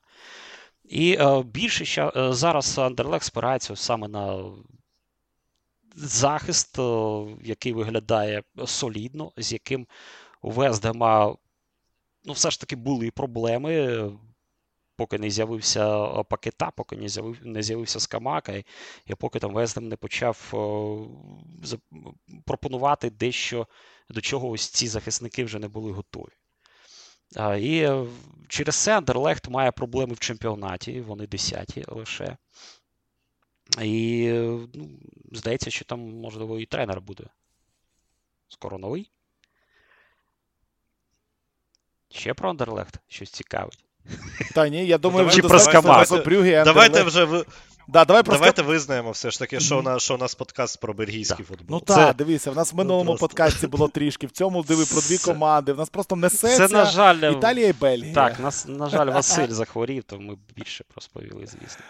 Speaker 3: І е, більше ще е, зараз Андерлех спирається саме на захист, е, який виглядає солідно, з яким у Вездема ну, все ж таки були проблеми. Поки не з'явився пакета, поки не з'явив, не з'явився Скамака, і, і поки там Вездем не почав о, пропонувати дещо, до чого ось ці захисники вже не були готові. І е, через це Андерлехт має проблеми в чемпіонаті, вони десяті лише. І ну, здається, що там, можливо, і тренер буде. Скоро новий. Ще про Андерлехт щось цікавить.
Speaker 1: Та ні, я думаю,
Speaker 3: Чи про Скамак.
Speaker 2: Давайте вже
Speaker 1: Да, давай просто...
Speaker 2: Давайте визнаємо все ж таки, що, на, що у нас подкаст про бельгійський
Speaker 1: да.
Speaker 2: футбол.
Speaker 1: Ну так, дивися, в нас в минулому ну, подкасті було трішки, в цьому диви про дві команди. В нас просто несеться
Speaker 3: Це, на жаль,
Speaker 1: Італія і Бельгія.
Speaker 3: Так, нас, на жаль, Василь захворів, то ми більше розповіли, звісно.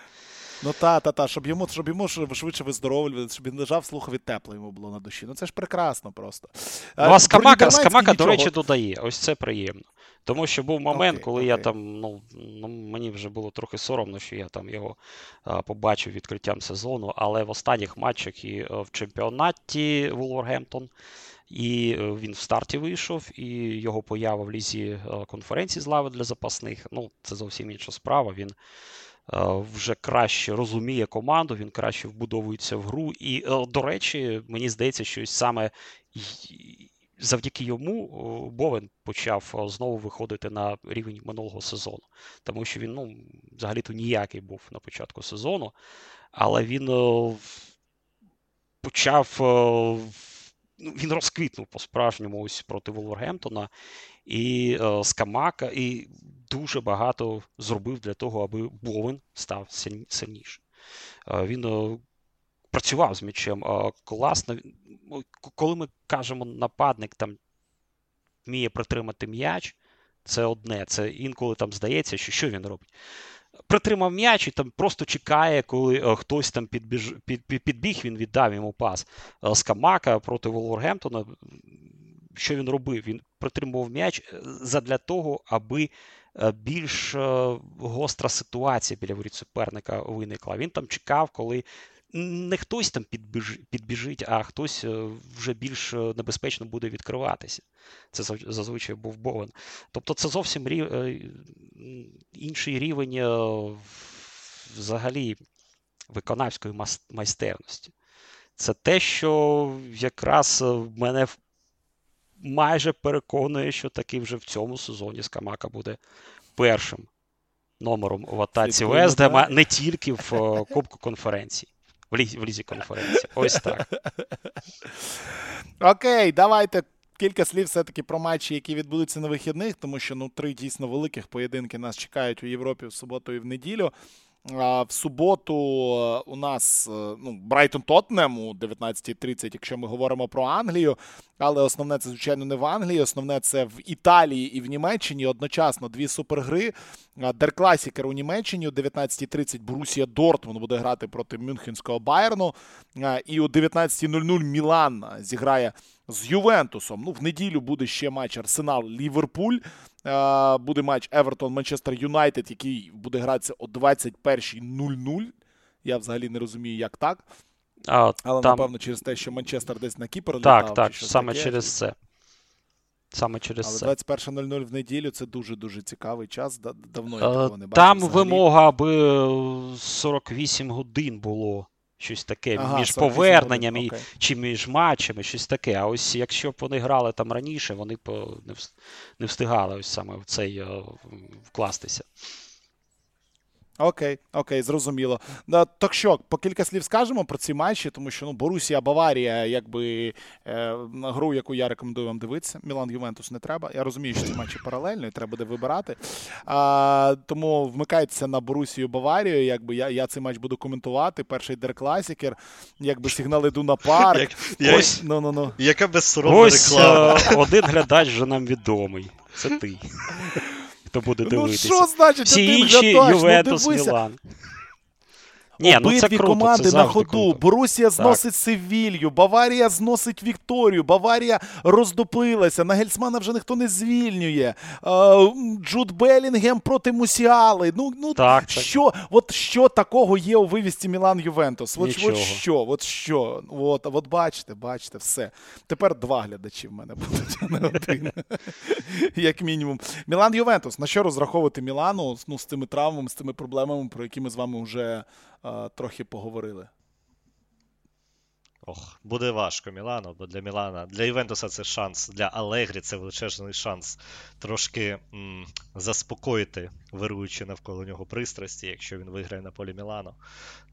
Speaker 1: Ну та, та, та, щоб йому щоб йому швидше виздоровлювати, щоб він лежав, слухав і тепло йому було на душі. Ну це ж прекрасно просто.
Speaker 3: Ну, а Скамака, Скамака до речі, додає. Ось це приємно. Тому що був момент, okay, коли okay. я там, ну, ну, мені вже було трохи соромно, що я там його а, побачив відкриттям сезону, але в останніх матчах і в чемпіонаті Вулвергемптон, і е, він в старті вийшов, і його поява в лізі конференції з лави для запасних. Ну, це зовсім інша справа. Він вже краще розуміє команду, він краще вбудовується в гру. І, е, до речі, мені здається, що саме завдяки йому Бовен почав знову виходити на рівень минулого сезону. Тому що він ну, взагалі-то ніякий був на початку сезону, але він почав. Ну, він розквітнув по-справжньому ось проти Волвергемптона і Скамака, і дуже багато зробив для того, аби Бовен став сильніше. Е, він працював з м'ячем е, класно. Коли ми кажемо, нападник там вміє притримати м'яч, це одне. Це інколи там здається, що що він робить. Притримав м'яч і там просто чекає, коли е, хтось там підбіж, під, під, підбіг, він віддав йому пас. Е, Скамака проти Волвергемптона. Що він робив? Він притримував м'яч задля того, аби більш гостра ситуація біля воріт суперника виникла. Він там чекав, коли не хтось там підбіж, підбіжить, а хтось е, вже більш е, небезпечно буде відкриватися. Це зазвичай був Бовен. Тобто це зовсім рів... Е, інший рівень взагалі виконавської майстерності. Це те, що якраз мене майже переконує, що таки вже в цьому сезоні Скамака буде першим номером в атаці Вездема, не тільки в Кубку конференції в лізі, в лізі конференції. Ось так.
Speaker 1: Окей, давайте. Кілька слів все-таки про матчі, які відбудуться на вихідних, тому що ну три дійсно великих поєдинки нас чекають у Європі в суботу і в неділю. В суботу е, у нас е, ну, Брайтон Тоттенем у 19.30, якщо ми говоримо про Англію. Але основне це, звичайно, не в Англії. Основне це в Італії і в Німеччині. Одночасно дві супергри. Деркласікер у Німеччині о 19.30 Борусія Дортмунд буде грати проти Мюнхенського Байерну. І о 19.00 Мілан зіграє з Ювентусом. Ну, в неділю буде ще матч Арсенал Ліверпуль. Буде матч Евертон Манчестер Юнайтед, який буде гратися о 21.00. Я взагалі не розумію, як так.
Speaker 3: А,
Speaker 1: Але
Speaker 3: там...
Speaker 1: напевно через те, що Манчестер десь на Кіпр літав.
Speaker 3: Так, так, саме
Speaker 1: таке.
Speaker 3: через це. Саме через
Speaker 1: Але 21.00 в неділю це дуже-дуже цікавий час. Давно я
Speaker 3: Е,
Speaker 1: такого не бачив.
Speaker 3: Там
Speaker 1: взагалі.
Speaker 3: вимога, аби 48 годин було щось таке
Speaker 1: Ага,
Speaker 3: між
Speaker 1: 48
Speaker 3: поверненням і чи між матчами, щось таке. А ось якщо б вони грали там раніше, вони б е, не встигали ось саме в цей е, вкластися.
Speaker 1: Окей, окей, зрозуміло. Так що, по кілька слів скажемо про ці матчі, тому що ну, Борусія, Баварія, якби е, гру, яку я рекомендую вам дивитися. Мілан Ювентус не треба. Я розумію, що ці матчі паралельно і треба буде вибирати. А, тому вмикайтеся на Борусію Баварію. Якби я, я цей матч буду коментувати. Перший деркласікер, якби сигнал іду на парк.
Speaker 2: Як,
Speaker 1: Ось, ну, ну, ну.
Speaker 2: яка безсоромна
Speaker 3: Ось
Speaker 2: реклама.
Speaker 3: е, один глядач вже нам відомий. Це ти. Хто буде дивитися.
Speaker 1: Ну що значить
Speaker 3: Всі
Speaker 1: один
Speaker 3: інші? Ювентус. Мілан. Ні, ну це
Speaker 1: Обидві
Speaker 3: круто,
Speaker 1: команди
Speaker 3: це
Speaker 1: на ходу.
Speaker 3: круто.
Speaker 1: Борусія зносить Севілью, Баварія зносить Вікторію, Баварія роздоплилася. Нагельсмана вже ніхто не звільнює. Е, Джуд Белінгем проти Мусіали. Ну, ну
Speaker 3: Так, так.
Speaker 1: що, от що такого є у вивісті Мілан Ювентус? От, от що, от що. От, от бачите, бачите, все. Тепер два глядачі в мене будуть, а не один. Як мінімум. Мілан Ювентус. На що розраховувати Мілану ну, з цими травмами, з цими проблемами, про які ми з вами вже трохи поговорили.
Speaker 2: Ох, буде важко Мілану, бо для Мілана, для Івентуса це шанс, для Алегрі це величезний шанс трошки м, заспокоїти вируючи навколо нього пристрасті. Якщо він виграє на полі Мілану,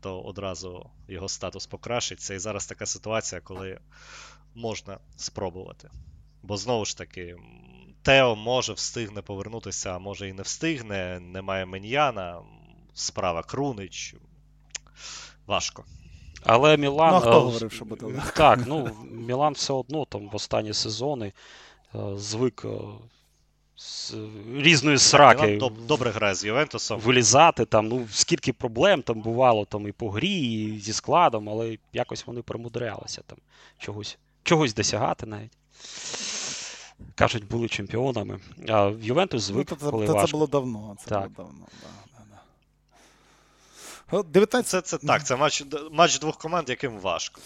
Speaker 2: то одразу його статус покращиться. І зараз така ситуація, коли можна спробувати. Бо знову ж таки, Тео може встигне повернутися, а може і не встигне. Немає Меньяна, справа Крунич. Важко.
Speaker 3: Але Мілан.
Speaker 1: Ну, а хто
Speaker 3: е,
Speaker 1: говорив, що буде легко?
Speaker 3: Так, ну Мілан все одно там в останні сезони е, звик е, з різної сраки
Speaker 2: Мілан добре грає з Ювентусом.
Speaker 3: вилізати. Там, ну, скільки проблем там бувало там і по грі, і зі складом, але якось вони примудрялися там чогось, чогось досягати навіть. Кажуть, були чемпіонами. А в Ювентус
Speaker 1: Ну,
Speaker 3: звик,
Speaker 1: то, це,
Speaker 3: коли
Speaker 1: то це
Speaker 3: важко.
Speaker 1: було давно. Це
Speaker 3: Так.
Speaker 1: було давно. Да, 19
Speaker 2: Це, це так, це матч, матч двох команд, яким важко.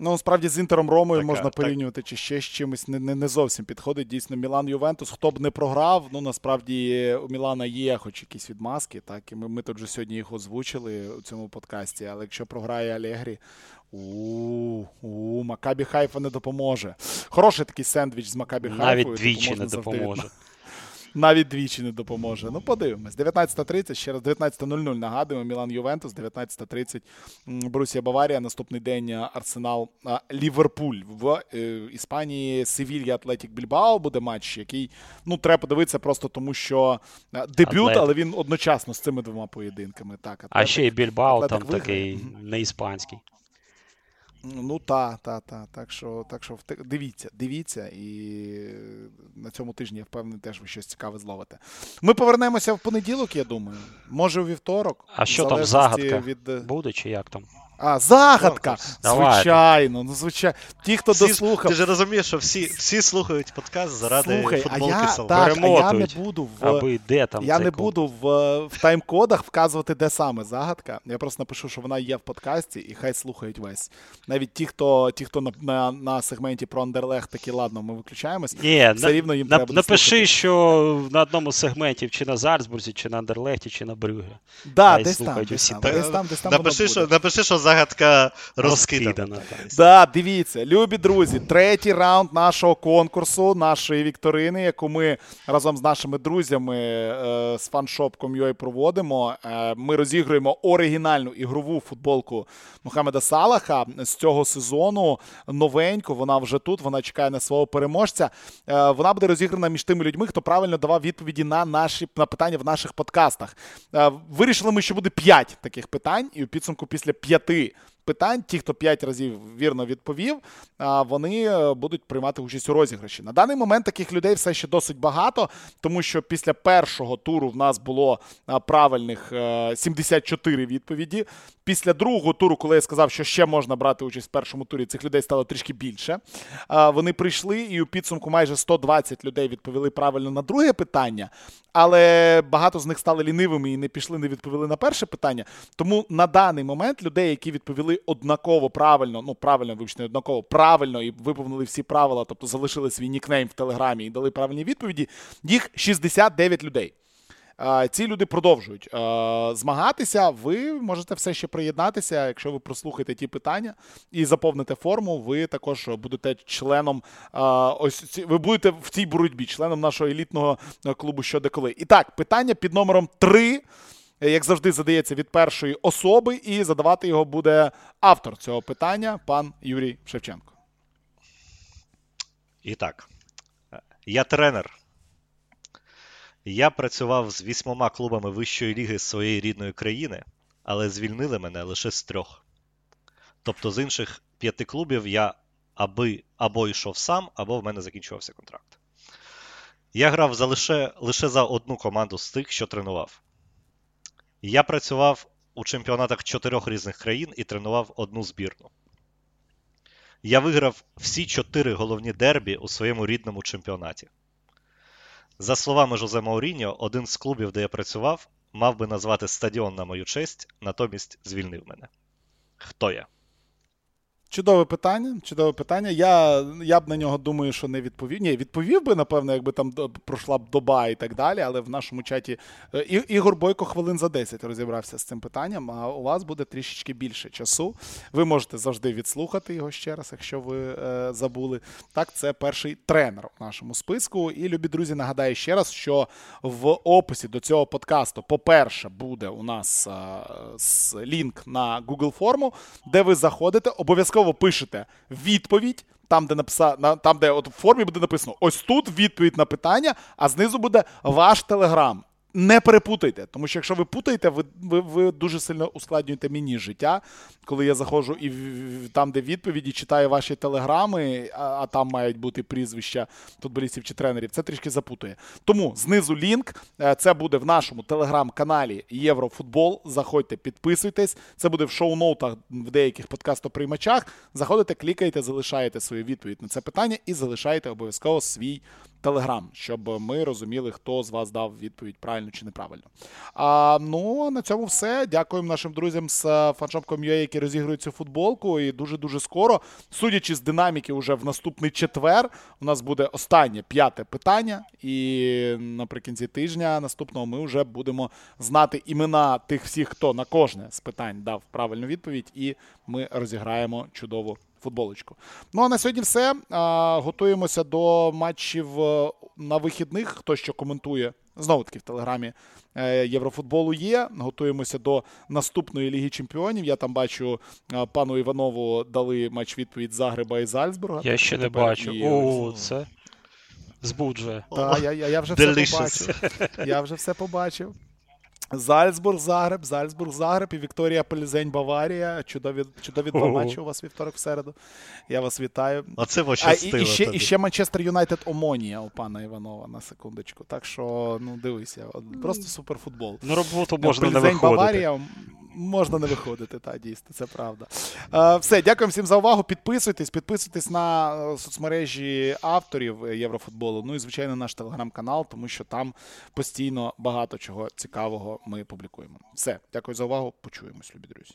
Speaker 1: Ну, справді з Інтером Ромою
Speaker 2: Така,
Speaker 1: можна
Speaker 2: так.
Speaker 1: порівнювати чи ще з чимось. Не, не, не зовсім підходить. Дійсно, Мілан Ювентус. Хто б не програв, ну насправді у Мілана є хоч якісь відмазки. Так, і ми, ми тут вже сьогодні їх озвучили у цьому подкасті. Але якщо програє Алегрі, у, у Макабі Хайфа не допоможе. Хороший такий сендвіч з Макабі Хайфою.
Speaker 3: Навіть двічі не
Speaker 1: завжди
Speaker 3: допоможе.
Speaker 1: Навіть двічі не допоможе. Ну, подивимось. 19.30, ще раз 19.00 нагадуємо. Мілан Ювентус, 19.30 м, Борусія Баварія. Наступний день Арсенал Ліверпуль. В е, Іспанії Севілья Атлетік Більбао буде матч, який ну, треба подивитися просто тому, що дебют,
Speaker 3: Атлетик.
Speaker 1: але він одночасно з цими двома поєдинками. Так,
Speaker 3: А ще й Більбао
Speaker 1: Атлетик
Speaker 3: там
Speaker 1: виграє.
Speaker 3: такий не іспанський.
Speaker 1: Ну та, та, та. Так що, так що дивіться, дивіться, і на цьому тижні я впевнений, теж ви щось цікаве зловите. Ми повернемося в понеділок, я думаю. Може, у вівторок.
Speaker 3: А що там, загадка?
Speaker 1: Від... е,
Speaker 3: Буде чи як там?
Speaker 1: А, загадка!
Speaker 2: Конкурс.
Speaker 1: Звичайно, ну звичайно. Ті, хто
Speaker 2: Всі
Speaker 1: дослухав.
Speaker 2: Ти ж розумієш, що всі, всі слухають подкаст заради
Speaker 1: Слухай, а
Speaker 2: футболки
Speaker 1: я,
Speaker 2: Салва.
Speaker 1: так, а я не буду в.
Speaker 3: Аби де там
Speaker 1: Я не
Speaker 3: конкурс?
Speaker 1: буду в, в тайм-кодах вказувати, де саме загадка. Я просто напишу, що вона є в подкасті, і хай слухають весь. Навіть ті, хто, ті, хто на, на, на сегменті про Андерлех, такі ладно, ми виключаємось.
Speaker 3: Ні,
Speaker 1: Все
Speaker 3: на-
Speaker 1: рівно їм
Speaker 3: на-
Speaker 1: треба
Speaker 3: напиши,
Speaker 1: слухати.
Speaker 3: що на одному з сегментів чи на Зальцбурзі, чи на Андерлехті, чи на Брюге.
Speaker 1: Да, десь там, десь там, десь там, десь там
Speaker 2: Напиши, що, напиши, що загадка розкидана.
Speaker 3: Розкидана. так.
Speaker 1: Да, дивіться, любі друзі, третій раунд нашого конкурсу, нашої вікторини, яку ми разом з нашими друзями е, з фаншоп.com.ua проводимо. Е, ми розігруємо оригінальну ігрову футболку Мухаммеда Салаха з цього сезону. Новеньку, вона вже тут, вона чекає на свого переможця. Е, вона буде розіграна між тими людьми, хто правильно давав відповіді на наші на питання в наших подкастах. Е, вирішили ми, що буде 5 таких питань, і у підсумку після п'яти 域 питань, ті, хто 5 разів вірно відповів, вони е, будуть приймати участь у розіграші. На даний момент таких людей все ще досить багато, тому що після першого туру в нас було правильних е, 74 відповіді. Після другого туру, коли я сказав, що ще можна брати участь в першому турі, цих людей стало трішки більше. Вони прийшли, і у підсумку майже 120 людей відповіли правильно на друге питання. Але багато з них стали лінивими і не пішли, не відповіли на перше питання. Тому на даний момент людей, які відповіли однаково правильно, ну правильно, вибачте, не однаково, правильно і виповнили всі правила, тобто залишили свій нікнейм в Телеграмі і дали правильні відповіді, їх 69 людей. Ці люди продовжують змагатися. Ви можете все ще приєднатися, якщо ви прослухаєте ті питання і заповните форму. Ви також будете членом. Ось ви будете в цій боротьбі, членом нашого елітного клубу щодеколи. І так, питання під номером 3, як завжди, задається від першої особи, і задавати його буде автор цього питання, пан Юрій Шевченко.
Speaker 2: І так, е, я тренер. Я працював з вісьмома клубами вищої ліги своєї рідної країни, але звільнили мене лише з трьох. Тобто з інших п'яти клубів я аби або йшов сам, або в мене закінчувався контракт. Я грав за лише, лише за одну команду з тих, що тренував. Я працював у чемпіонатах чотирьох різних країн і тренував одну збірну. Я виграв всі чотири головні дербі у своєму рідному чемпіонаті. За словами Жозе Мауріньо, один з клубів, де я працював, мав би назвати стадіон на мою честь, натомість звільнив мене. Хто я?
Speaker 1: Чудове питання. Чудове питання. Я, я б на нього думаю, що не відповів. Ні, відповів би, напевно, якби там пройшла б доба і так далі, але в нашому чаті е, І- Ігор Бойко хвилин за 10 розібрався з цим питанням, а у вас буде трішечки більше часу. Ви можете завжди відслухати його ще раз, якщо ви е, забули. Так, це перший тренер у нашому списку. І, любі друзі, нагадаю ще раз, що в описі до цього подкасту, по-перше, буде у нас е, с- лінк на Google форму, де ви заходите, обов'язково пишете відповідь. Там, де написано, там, де от в формі буде написано ось тут відповідь на питання, а знизу буде ваш телеграм. Не перепутайте, тому що якщо ви путаєте, ви, ви, ви дуже сильно ускладнюєте мені життя, коли я заходжу і в- там, де відповіді, читаю ваші телеграми, а, а там мають бути прізвища футболістів чи тренерів, це трішки запутує. Тому знизу лінк. е, Це буде в нашому телеграм-каналі Єврофутбол. Заходьте, підписуйтесь. Це буде в шоу-ноутах в деяких подкастоприймачах. Заходите, клікаєте, залишаєте свою відповідь на це питання і залишаєте обов'язково свій телеграм, щоб ми розуміли, хто з вас дав відповідь правильно чи неправильно. А, ну, на цьому все. Дякуємо нашим друзям з фаншопком.ua, які розігрують цю футболку. І дуже-дуже скоро, судячи з динаміки, уже в наступний четвер, у нас буде останнє п'яте питання. І наприкінці тижня наступного ми вже будемо знати імена тих всіх, хто на кожне з питань дав правильну відповідь, і ми розіграємо чудову футболочку. Ну а на сьогодні все. Готуємося до матчів е, на вихідних. Хто що коментує знову таки в телеграмі е, Єврофутболу є. Готуємося до наступної Ліги Чемпіонів. Я там бачу е, пану Іванову дали матч відповідь Загреба і Зальцбурга.
Speaker 3: Я ще не бачу.
Speaker 1: і-
Speaker 3: О, це збуджує.
Speaker 1: Та, я, я, я вже все побачив. Я вже все побачив. Зальцбург, Загреб, Зальцбург, Загреб і Вікторія Пельзень, Баварія. Чудові, чудові два матчі у вас вівторок в середу. Я вас вітаю.
Speaker 2: Оце
Speaker 1: А, і, і, ще, і ще Манчестер Юнайтед Омонія у пана Іванова на секундочку. Так що, ну дивися, просто суперфутбол.
Speaker 3: На роботу можна не виходити.
Speaker 1: Баварія можна не виходити, та дійсно, це правда. Е, все, дякуємо всім за увагу. Підписуйтесь, підписуйтесь на е, соцмережі авторів е, Єврофутболу. Ну і звичайно, наш телеграм-канал, тому що там постійно багато чого цікавого ми публікуємо. Все, дякую за увагу. Почуємось, любі друзі.